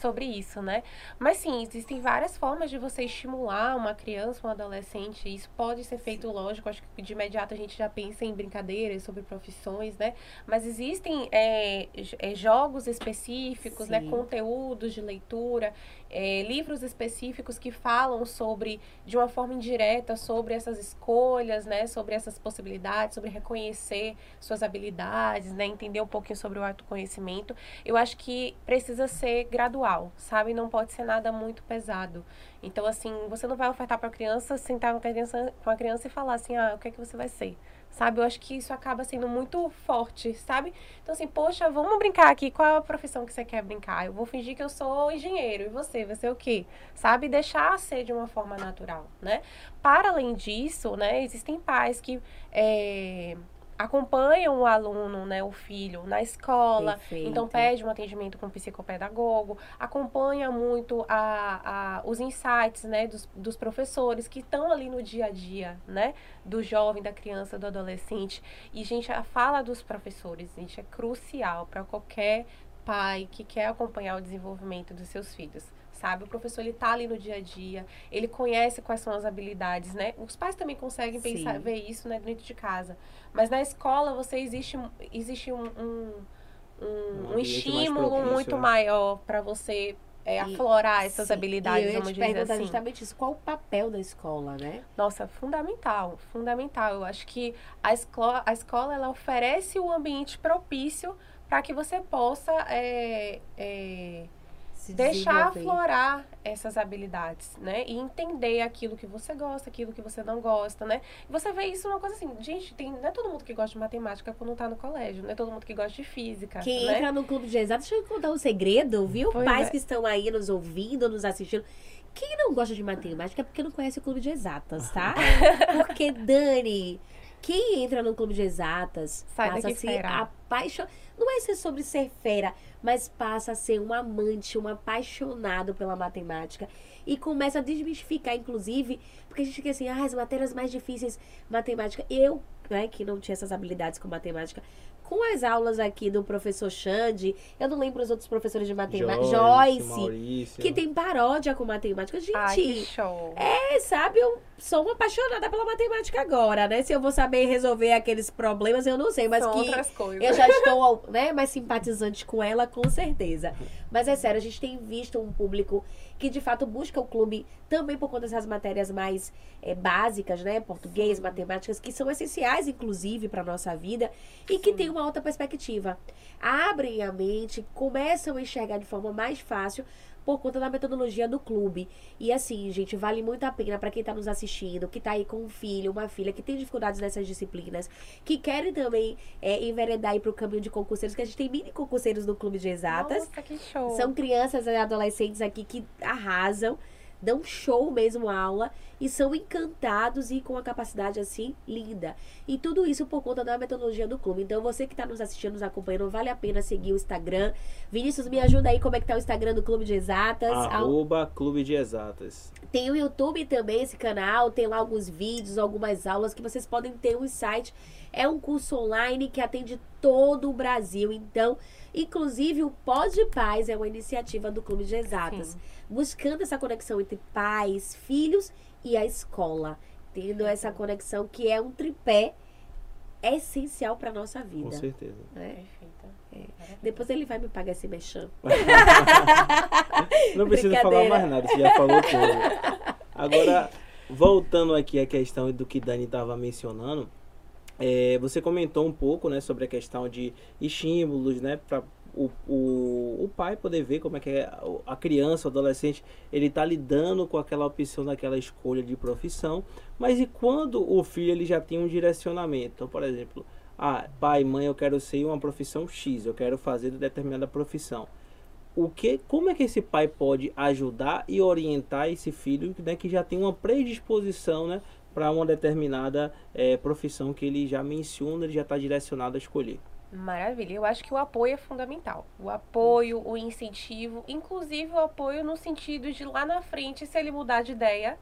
sobre isso, né? Mas sim, existem várias formas de você estimular uma criança, um adolescente. Isso pode ser feito, lógico, acho que de imediato a gente já pensa em brincadeiras sobre profissões, né? Mas existem é, jogos específicos, né? Conteúdos de leitura, é, livros específicos que falam sobre, de uma forma indireta, sobre essas escolhas, né? Sobre essas possibilidades, sobre reconhecer suas habilidades, né? Entender um pouquinho sobre o autoconhecimento. Eu acho que precisa ser gradual, sabe? Não pode ser nada muito pesado. Então, assim, você não vai ofertar para a criança, sentar com a criança, com a criança e falar assim, ah, o que é que você vai ser? Sabe? Eu acho que isso acaba sendo muito forte, sabe? Então, assim, poxa, vamos brincar aqui. Qual é a profissão que você quer brincar? Eu vou fingir que eu sou engenheiro. E você? Vai ser o quê? Sabe? Deixar ser de uma forma natural, né? Para além disso, né? Existem pais que... É acompanham o aluno, né, o filho, na escola, Perfeito. então pede um atendimento com um psicopedagogo, acompanha muito a, a, os insights, né, dos, dos professores que estão ali no dia a dia, né, do jovem, da criança, do adolescente. E, gente, a fala dos professores, gente, é crucial para qualquer pai que quer acompanhar o desenvolvimento dos seus filhos sabe? O professor ele tá ali no dia a dia, ele conhece quais são as habilidades, né? Os pais também conseguem pensar, ver isso né, dentro de casa. Mas na escola você existe, existe um, um, um, um estímulo propício, muito né? maior para você é, aflorar essas sim, habilidades, e eu ia te perguntar assim. justamente isso. Qual o papel da escola, né? Nossa, fundamental, fundamental. Eu acho que a escola, a escola ela oferece o um ambiente propício para que você possa é, é, deixar aflorar essas habilidades, né? E entender aquilo que você gosta, aquilo que você não gosta, né? E você vê isso uma coisa assim, gente, tem, não é todo mundo que gosta de matemática quando tá no colégio, não é todo mundo que gosta de física. Quem né? entra no clube de exato, deixa eu contar um segredo, viu? Pois Pais é. que estão aí nos ouvindo, nos assistindo. Quem não gosta de matemática é porque não conhece o clube de exatas, tá? porque, Dani, quem entra no clube de exatas Sai passa a se apaixonar. Não é ser sobre ser fera, mas passa a ser um amante, um apaixonado pela matemática. E começa a desmistificar, inclusive, porque a gente fica assim, ah, as matérias mais difíceis, matemática. Eu, né, que não tinha essas habilidades com matemática, com as aulas aqui do professor Xande, eu não lembro os outros professores de matemática, Joyce, Joyce que tem paródia com matemática. Gente, Ai, que show. é, sabe, eu sou uma apaixonada pela matemática agora, né? Se eu vou saber resolver aqueles problemas, eu não sei, mas São que outras coisas. eu já estou, né, mais simpatizante com ela, com certeza. Mas é sério, a gente tem visto um público que de fato busca o clube também por conta dessas matérias mais é, básicas, né? Português, matemáticas, que são essenciais, inclusive, para nossa vida e que tem uma outra perspectiva. Abrem a mente, começam a enxergar de forma mais fácil por conta da metodologia do clube. E assim, gente, vale muito a pena para quem está nos assistindo, que está aí com um filho, uma filha que tem dificuldades nessas disciplinas, que querem também é, enveredar aí para o caminho de concurseiros, que a gente tem mini concurseiros no clube de exatas. Nossa, que show. São crianças e adolescentes aqui que arrasam dão show mesmo aula e são encantados e com a capacidade assim linda. E tudo isso por conta da metodologia do clube. Então você que está nos assistindo, nos acompanhando, vale a pena seguir o Instagram. Vinícius, me ajuda aí como é que tá o Instagram do Clube de Exatas. Arroba Clube de Exatas. Tem o YouTube também, esse canal, tem lá alguns vídeos, algumas aulas que vocês podem ter um site. É um curso online que atende todo o Brasil. Então, inclusive o Pode Paz é uma iniciativa do Clube de Exatas. Sim buscando essa conexão entre pais, filhos e a escola. Tendo essa conexão que é um tripé essencial para nossa vida. Com certeza. Né? É. Depois ele vai me pagar esse mexão. Não precisa falar mais nada, você já falou tudo. Agora, voltando aqui à questão do que Dani estava mencionando, é, você comentou um pouco né, sobre a questão de estímulos né, para o, o, o pai poder ver como é que é a criança, o adolescente, ele está lidando com aquela opção daquela escolha de profissão, mas e quando o filho ele já tem um direcionamento? Então, por exemplo, ah, pai, mãe, eu quero ser uma profissão X, eu quero fazer determinada profissão. O que, como é que esse pai pode ajudar e orientar esse filho né, que já tem uma predisposição né, para uma determinada é, profissão que ele já menciona, ele já está direcionado a escolher? Maravilha. Eu acho que o apoio é fundamental. O apoio, o incentivo, inclusive o apoio no sentido de lá na frente, se ele mudar de ideia,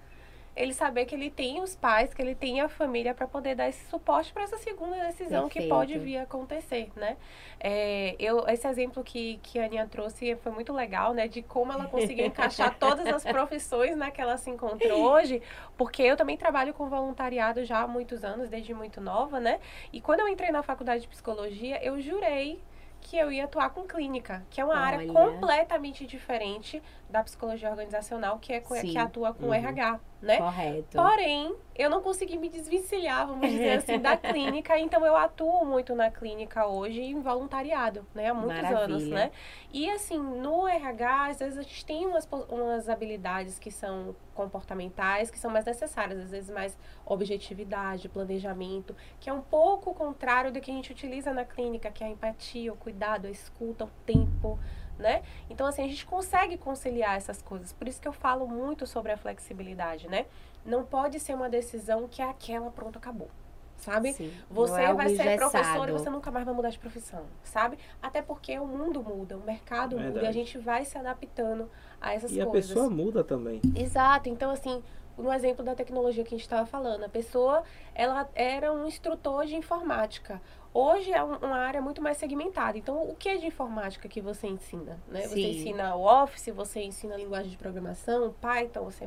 ele saber que ele tem os pais, que ele tem a família para poder dar esse suporte para essa segunda decisão Perfeito. que pode vir a acontecer, né? É, eu, esse exemplo que, que a Aninha trouxe foi muito legal, né? De como ela conseguiu encaixar todas as profissões na que ela se encontrou hoje, porque eu também trabalho com voluntariado já há muitos anos, desde muito nova, né? E quando eu entrei na faculdade de psicologia, eu jurei que eu ia atuar com clínica, que é uma área Olha. completamente diferente da psicologia organizacional, que é Sim. que atua com Uhum. RH, né? Correto. Porém, eu não consegui me desvencilhar, vamos dizer assim, da clínica. Então, eu atuo muito na clínica hoje em voluntariado, né? Há muitos Maravilha. anos, né? E, assim, no RH, às vezes a gente tem umas, umas habilidades que são comportamentais, que são mais necessárias. Às vezes, mais objetividade, planejamento, que é um pouco o contrário do que a gente utiliza na clínica, que é a empatia, o cuidado, a escuta, o tempo, né? Então, assim, a gente consegue conciliar essas coisas. Por isso que eu falo muito sobre a flexibilidade, né? Não pode ser uma decisão que é aquela, pronto, acabou. Sabe? Sim, não Você é vai ser professor e você nunca mais vai mudar de profissão, sabe? Até porque o mundo muda, o mercado muda e a gente vai se adaptando a essas E a coisas. pessoa muda também. Exato. Então, assim, no exemplo da tecnologia que a gente estava falando, a pessoa, ela era um instrutor de informática. Hoje é um- uma área muito mais segmentada. Então, o que é de informática que você ensina? Né? Você ensina o Office, você ensina linguagem de programação, Python, C++,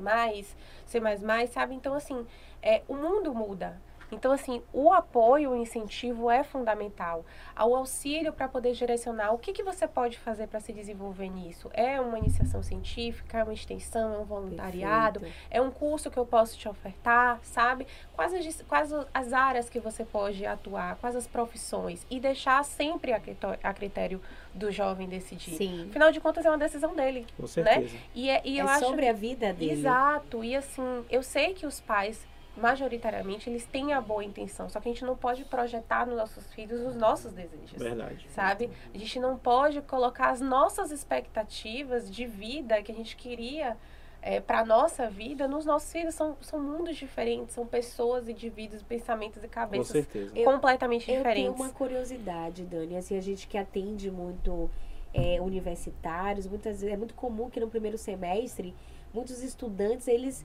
C++, sabe? Então, assim, é, o mundo muda. Então, assim, o apoio, o incentivo é fundamental. O auxílio para poder direcionar o que, que você pode fazer para se desenvolver nisso. É uma iniciação científica, é uma extensão, é um voluntariado, Perfeito. é um curso que eu posso te ofertar, sabe? Quais as, quais as áreas que você pode atuar, quais as profissões. E deixar sempre a critério, a critério do jovem decidir. Sim. Afinal de contas, é uma decisão dele. Com certeza. E, é, e eu é acho sobre a vida dele. Exato. E assim, eu sei que os pais, majoritariamente, eles têm a boa intenção. Só que a gente não pode projetar nos nossos filhos os nossos desejos. Verdade. Sabe? A gente não pode colocar as nossas expectativas de vida que a gente queria para a nossa vida nos nossos filhos. São, são mundos diferentes, são pessoas, indivíduos, pensamentos e Com cabeças certeza. Eu- completamente Eu tenho diferentes. uma curiosidade, Dani. Assim, a gente que atende muito é, universitários, muitas vezes é muito comum que no primeiro semestre muitos estudantes eles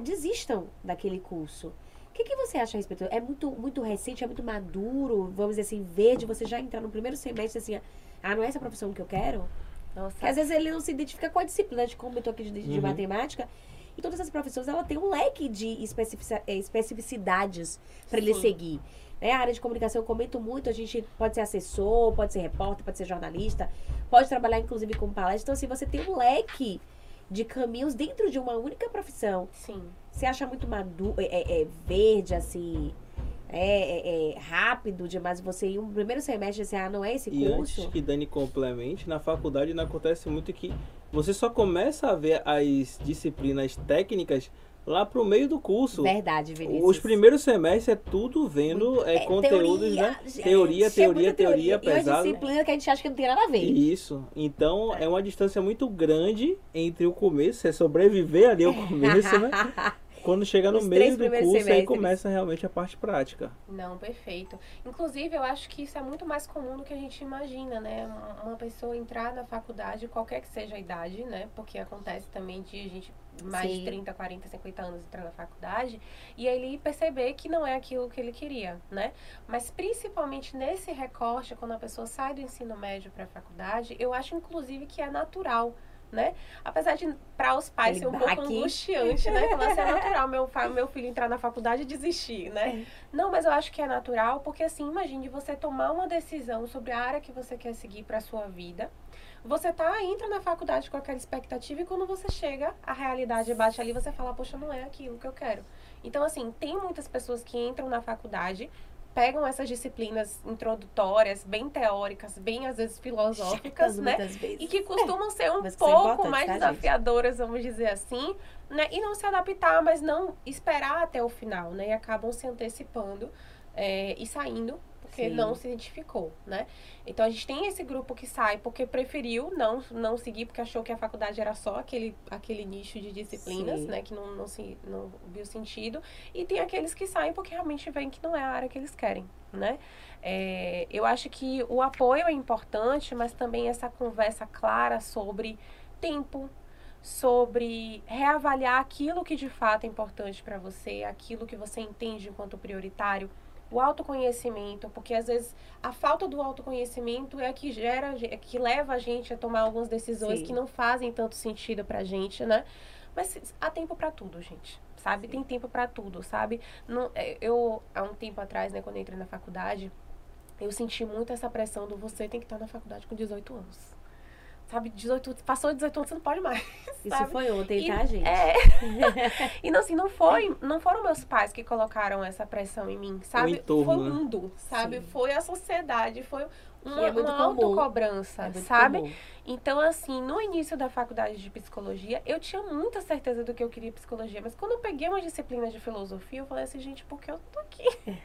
desistam daquele curso. O que, que você acha a respeito? É muito, muito recente, é muito maduro, vamos dizer assim, verde, você já entrar no primeiro semestre assim, ah, não é essa a profissão que eu quero? Nossa, Porque às vezes ele não se identifica com a disciplina, a gente comentou aqui de, de Uhum. matemática. E todas essas profissões, ela tem um leque de eh, especificidades para ele seguir. Né? A área de comunicação, eu comento muito, a gente pode ser assessor, pode ser repórter, pode ser jornalista, pode trabalhar inclusive com palestra. Então, assim, você tem um leque de caminhos dentro de uma única profissão. sim. Você acha muito maduro, é, é- é verde, assim, é, é- é rápido demais você ir um primeiro semestre assim, ah, não é esse E curso? antes que Dani complemente, na faculdade não acontece muito que você só começa a ver as disciplinas técnicas lá pro meio do curso. Verdade, Vinícius. Os primeiros semestres é tudo vendo é, É, conteúdos, teoria, né? Teoria, é teoria, muita teoria, E uma disciplina que a gente acha que não tem nada a ver. Isso. Então é uma distância muito grande entre o começo, é sobreviver ali ao começo, né? Quando chega no meio do curso, aí semestres. começa realmente a parte prática. Não, perfeito. Inclusive, eu acho que isso é muito mais comum do que a gente imagina, né? Uma pessoa entrar na faculdade, qualquer que seja a idade, né? Porque acontece também de a gente, mais Sim. de 30, 40, 50 anos entrar na faculdade, e aí ele perceber que não é aquilo que ele queria, né? Mas principalmente nesse recorte, quando a pessoa sai do ensino médio para a faculdade, eu acho inclusive que é natural. Né? Apesar de para os pais Aquele ser um pouco angustiante, né? Falar assim, é natural meu, meu filho entrar na faculdade e desistir, né? Não, mas eu acho que é natural, porque assim, imagine você tomar uma decisão sobre a área que você quer seguir para sua vida. Você tá, entra na faculdade com aquela expectativa e quando você chega, a realidade bate ali, você fala, poxa, não é aquilo que eu quero. Então, assim, tem muitas pessoas que entram na faculdade, pegam essas disciplinas introdutórias, bem teóricas, bem às vezes filosóficas, Chatas né? E que costumam ser um mas são pouco mais tá, gente? desafiadoras, vamos dizer assim, né? E não se adaptar, mas não esperar até o final, né? E acabam se antecipando é, e saindo porque Sim. não se identificou, né? Então a gente tem esse grupo que sai porque preferiu não, não seguir, porque achou que a faculdade era só aquele, aquele nicho de disciplinas, Sim. né? Que não, não, se, não viu sentido. E tem aqueles que saem porque realmente veem que não é a área que eles querem, né? É, eu acho que o apoio é importante, mas também essa conversa clara sobre tempo, sobre reavaliar aquilo que de fato é importante para você, aquilo que você entende enquanto prioritário, o autoconhecimento, porque às vezes a falta do autoconhecimento é que gera, é que leva a gente a tomar algumas decisões Sim. que não fazem tanto sentido pra gente, né? Mas há tempo para tudo, gente. Sabe? Sim. Tem tempo para tudo, sabe? Não, é, eu, há um tempo atrás, né, quando eu entrei na faculdade, eu senti muito essa pressão do você tem que estar na faculdade com 18 anos. Sabe, 18, passou 18 anos, você não pode mais. Isso sabe? foi ontem, E- tá, gente? É. e não, assim, não foi, não foram meus pais que colocaram essa pressão em mim, sabe? entorno, foi o né? mundo, sabe? Sim. Foi a sociedade, foi uma, é uma autocobrança, É sabe? comum. Então, assim, no início da faculdade de psicologia, eu tinha muita certeza do que eu queria psicologia. Mas quando eu peguei uma disciplina de filosofia, eu falei assim, gente, por que eu tô aqui?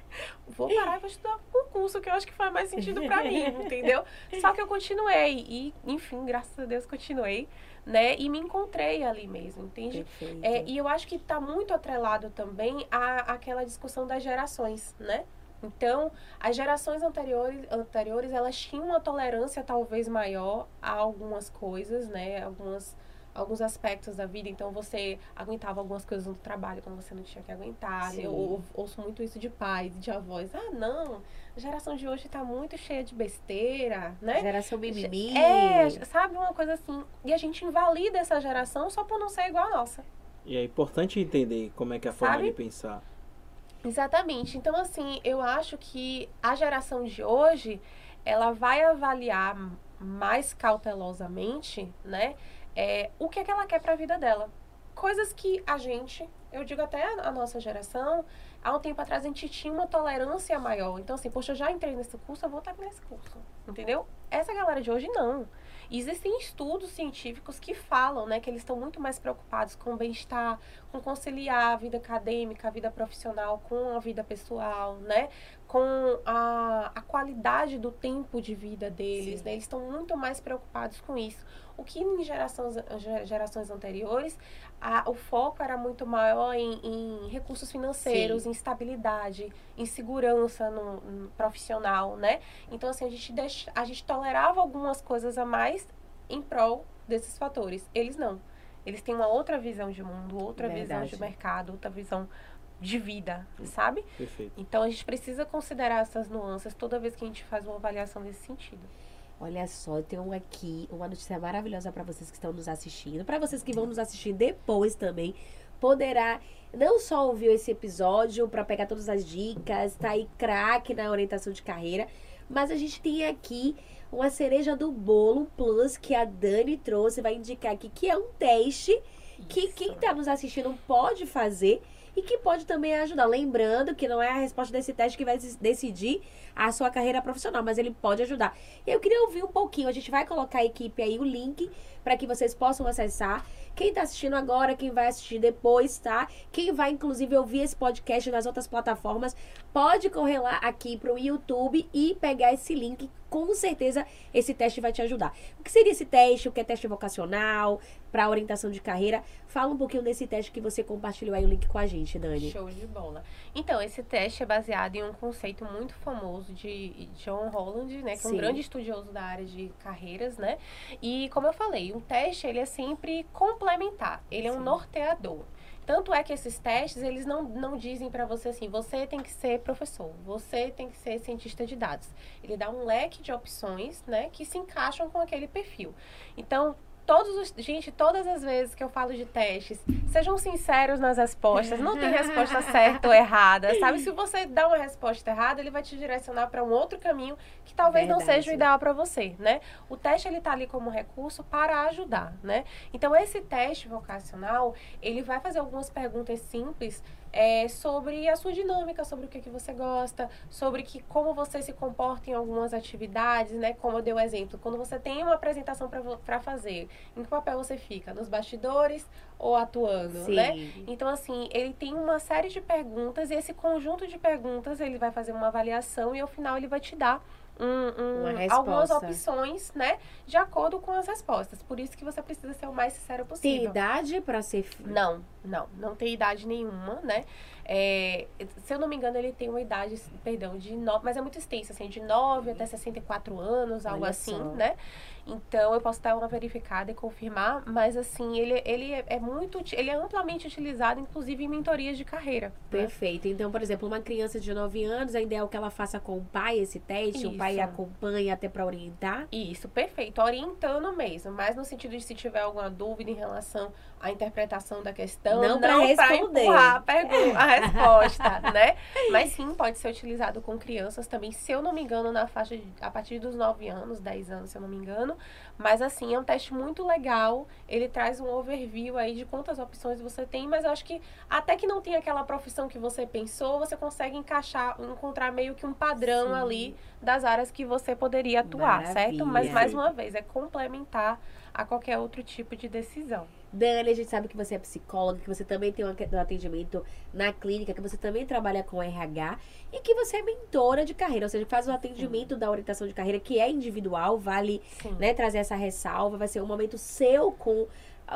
Vou parar e vou estudar um curso que eu acho que faz mais sentido pra mim, entendeu? Só que eu continuei. E, enfim, graças a Deus, continuei, né? E me encontrei ali mesmo, entende? É, e eu acho que está muito atrelado também à, àquela discussão das gerações, né? Então, as gerações anteriores, anteriores, elas tinham uma tolerância talvez maior a algumas coisas, né? Algumas, alguns aspectos da vida. Então, você aguentava algumas coisas no trabalho quando você não tinha que aguentar. Sim. Eu ou- ouço muito isso de pais, de avós. Ah, não, a geração de hoje está muito cheia de besteira, né? Geração mimimi. É, sabe uma coisa assim. E a gente invalida essa geração só por não ser igual a nossa. E é importante entender como é que é a forma Sabe? de pensar. Exatamente. Então, assim, eu acho que a geração de hoje, ela vai avaliar mais cautelosamente, né, é, o que é que ela quer para a vida dela. Coisas que a gente, eu digo até a, a nossa geração, há um tempo atrás a gente tinha uma tolerância maior. Então, assim, poxa, eu já entrei nesse curso, eu vou estar nesse curso. Entendeu? Essa galera de hoje não. E Existem estudos científicos que falam, né, que eles estão muito mais preocupados com o bem-estar, com conciliar a vida acadêmica, a vida profissional com a vida pessoal, né? Com a, a qualidade do tempo de vida deles, Sim. né? Eles estão muito mais preocupados com isso. O que em gerações, ge- gerações anteriores, a- o foco era muito maior em, em recursos financeiros, em estabilidade, em segurança no, no profissional, né? Então, assim, a gente, deixa, a gente tolerava algumas coisas a mais em prol desses fatores. Eles não. Eles têm uma outra visão de mundo, outra visão de Verdade. mercado, outra visão de vida, sabe? Perfeito. Então a gente precisa considerar essas nuances toda vez que a gente faz uma avaliação nesse sentido. Olha só, eu tenho aqui uma notícia maravilhosa para vocês que estão nos assistindo. Para vocês que vão nos assistir depois também, poderá não só ouvir esse episódio para pegar todas as dicas, tá aí craque na orientação de carreira, mas a gente tem aqui uma cereja do bolo plus que a Dani trouxe, vai indicar aqui que é um teste que quem está nos assistindo pode fazer e que pode também ajudar. Lembrando que não é a resposta desse teste que vai decidir a sua carreira profissional, mas ele pode ajudar. Eu queria ouvir um pouquinho, a gente vai colocar a equipe aí, o link, para que vocês possam acessar. Quem tá assistindo agora, quem vai assistir depois, tá? Quem vai, inclusive, ouvir esse podcast nas outras plataformas, pode correr lá aqui pro YouTube e pegar esse link. Com certeza, esse teste vai te ajudar. O que seria esse teste? O que é teste vocacional? Para orientação de carreira? Fala um pouquinho desse teste que você compartilhou aí o link com a gente, Dani. Show de bola. Então, esse teste é baseado em um conceito muito famoso de John Holland, né? Que é um Sim. grande estudioso da área de carreiras, né? E, como eu falei, um teste, ele é sempre complementar. Ele é um Sim. norteador. Tanto é que esses testes, eles não, não dizem pra você assim, você tem que ser professor, você tem que ser cientista de dados. Ele dá um leque de opções, né, que se encaixam com aquele perfil. Então, todos os, gente, todas as vezes que eu falo de testes, sejam sinceros nas respostas, não tem resposta certa ou errada, sabe? Se você dá uma resposta errada, ele vai te direcionar para um outro caminho que talvez não Verdade. seja o ideal para você, né? O teste ele tá ali como recurso para ajudar, né? Então esse teste vocacional, ele vai fazer algumas perguntas simples é, sobre a sua dinâmica, sobre o que, que você gosta, sobre que, como você se comporta em algumas atividades, né? Como eu dei o exemplo, quando você tem uma apresentação para fazer, em que papel você fica? Nos bastidores ou atuando, Sim. né? Então, assim, ele tem uma série de perguntas e esse conjunto de perguntas ele vai fazer uma avaliação e ao final ele vai te dar um- um- resposta. algumas opções, né? De acordo com as respostas. Por isso que você precisa ser o mais sincero Tem possível. idade para ser. Não, não, não tem idade nenhuma, né? É, se eu não me engano, ele tem uma idade, perdão, de 9, mas é muito extensa, assim, de 9 até 64 anos, algo assim, né? Então eu posso dar uma verificada e confirmar, mas assim, ele, ele é, é muito, ele é amplamente utilizado, inclusive em mentorias de carreira. né? Perfeito. Então, por exemplo, uma criança de 9 anos, a ideia é que ela faça com o pai esse teste, o pai Isso. acompanha até para orientar. Isso, perfeito. Orientando mesmo, mas no sentido de se tiver alguma dúvida em relação à interpretação da questão, Não pra pra responder. a, pergunta, a resposta, né? Mas sim, pode ser utilizado com crianças também, se eu não me engano, na faixa de, a partir dos 9 anos, 10 anos, se eu não me engano. Mas assim, é um teste muito legal. Ele traz um overview aí de quantas opções você tem, mas eu acho que até que não tenha aquela profissão que você pensou, você consegue encaixar, encontrar meio que um padrão Sim. ali das áreas que você poderia atuar, certo? Mas Maravilha. mais uma vez, é complementar a qualquer outro tipo de decisão. Dani, a gente sabe que você é psicóloga, que você também tem um atendimento na clínica, que você também trabalha com RH e que você é mentora de carreira, ou seja, faz o atendimento da orientação de carreira que é individual, vale Sim. né, trazer essa ressalva, vai ser um momento seu com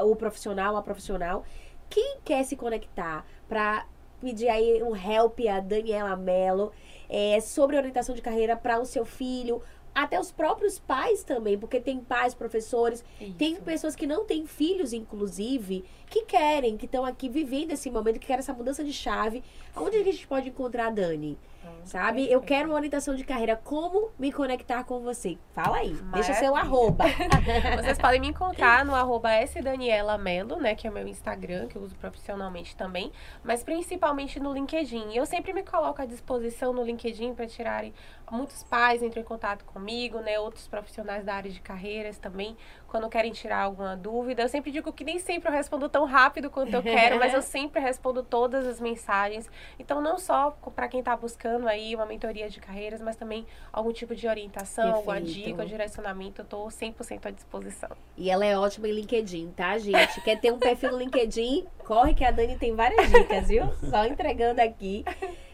o profissional, a profissional. Quem quer se conectar para pedir aí um help a Daniela Mello é, sobre orientação de carreira para o seu filho, até os próprios pais também, porque tem pais, professores, tem Isso. pessoas que não têm filhos, inclusive, que querem, que estão aqui vivendo esse momento, que querem essa mudança de chave. Onde a gente pode encontrar a Dani? Hum, Sabe? Eu quero uma orientação de carreira. Como me conectar com você? Fala aí. Deixa Maravilha. seu arroba. Vocês podem me encontrar no arroba sdaniela.melo, né? Que é o meu Instagram, que eu uso profissionalmente também. Mas principalmente no LinkedIn. Eu sempre me coloco à disposição no LinkedIn para tirarem... Muitos pais entram em contato comigo, né? Outros profissionais da área de carreiras também, quando querem tirar alguma dúvida. Eu sempre digo que nem sempre eu respondo tão rápido quanto eu quero, mas eu sempre respondo todas as mensagens. Então, não só para quem está buscando aí uma mentoria de carreiras, mas também algum tipo de orientação, alguma Perfeito. dica, direcionamento, eu tô 100% à disposição. E ela é ótima em LinkedIn, tá, gente? Quer ter um perfil no LinkedIn? Corre que a Dani tem várias dicas, viu? Só entregando aqui.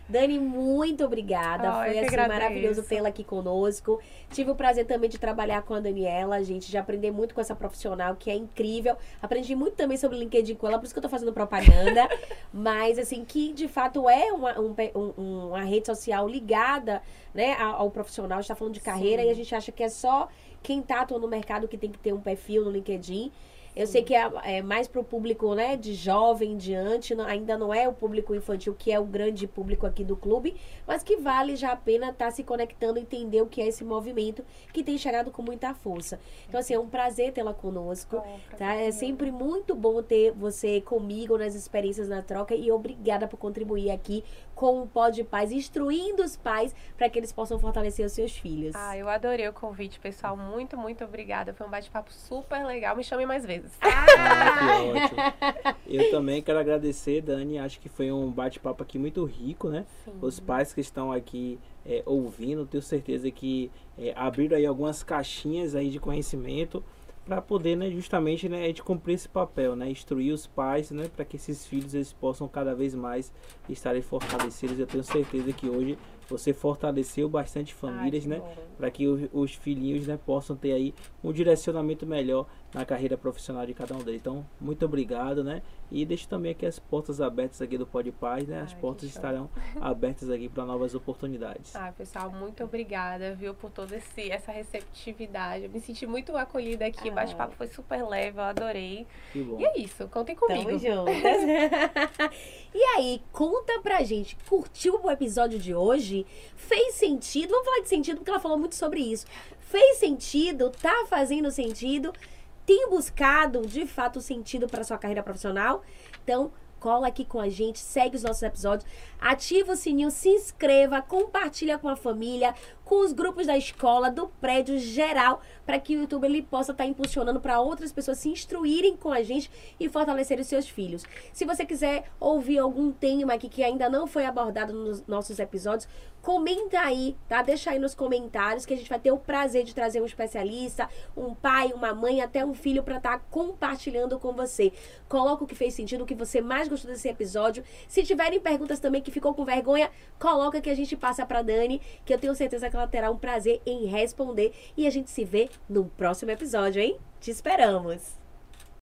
Dani, muito obrigada. Foi assim maravilhoso tê-la aqui conosco. Tive o prazer também de trabalhar com a Daniela, gente, de aprender muito com essa profissional que é incrível. Aprendi muito também sobre o LinkedIn com ela, por isso que eu tô fazendo propaganda. Mas assim, que de fato é uma, um um- uma rede social ligada, né, ao, ao profissional. A gente tá falando de carreira Sim. e a gente acha que é só quem tá atuando no mercado que tem que ter um perfil no LinkedIn. Eu sei que é, é mais pro público, né, de jovem em diante, não- ainda não é o público infantil, que é o grande público aqui do clube, mas que vale já a pena estar se conectando, entender o que é esse movimento que tem chegado com muita força. Então, assim, é um prazer tê-la conosco. Tá? É sempre muito bom ter você comigo nas experiências na troca e obrigada por contribuir aqui com o Pod Paz, instruindo os pais para que eles possam fortalecer os seus filhos. Ah, eu adorei o convite, pessoal. Muito, muito obrigada. Foi um bate-papo super legal. Me chamem mais vezes. Ah, que ótimo. Eu também quero agradecer, Dani. Acho que foi um bate-papo aqui muito rico, né? Os pais que estão aqui é, ouvindo, tenho certeza que é, abriram aí algumas caixinhas aí de conhecimento para poder, né, justamente, né, gente cumprir esse papel, né, instruir os pais, né, para que esses filhos eles possam cada vez mais estarem fortalecidos. Eu tenho certeza que hoje você fortaleceu bastante famílias, Ai, né, para que o- os filhinhos, né, possam ter aí um direcionamento melhor na carreira profissional de cada um deles. Então, muito obrigado, né? E deixo também aqui as portas abertas aqui do Pode Paz, né? As Ai, portas estarão abertas aqui para novas oportunidades. Ah, pessoal, muito obrigada, viu, por toda esse, essa receptividade. Eu me senti muito acolhida aqui. Ah. O bate-papo foi super leve, eu adorei. Que bom. E é isso, contem comigo. Tamo juntas. e aí, conta pra gente, curtiu o episódio de hoje? Fez sentido? Vamos falar de sentido porque ela falou muito sobre isso. Fez sentido? Tá fazendo sentido? Tem buscado de fato sentido para sua carreira profissional? Então, cola aqui com a gente, segue os nossos episódios, ativa o sininho, se inscreva, compartilha com a família, com os grupos da escola, do prédio geral, para que o YouTube ele possa estar impulsionando para outras pessoas se instruírem com a gente e fortalecerem os seus filhos. Se você quiser ouvir algum tema aqui que ainda não foi abordado nos nossos episódios, comenta aí, tá? Deixa aí nos comentários que a gente vai ter o prazer de trazer um especialista, um pai, uma mãe, até um filho para estar compartilhando com você. Coloca o que fez sentido, o que você mais gostou desse episódio. Se tiverem perguntas também que ficou com vergonha, coloca que a gente passa para Dani, que eu tenho certeza que ela terá um prazer em responder e a gente se vê no próximo episódio, hein? Te esperamos.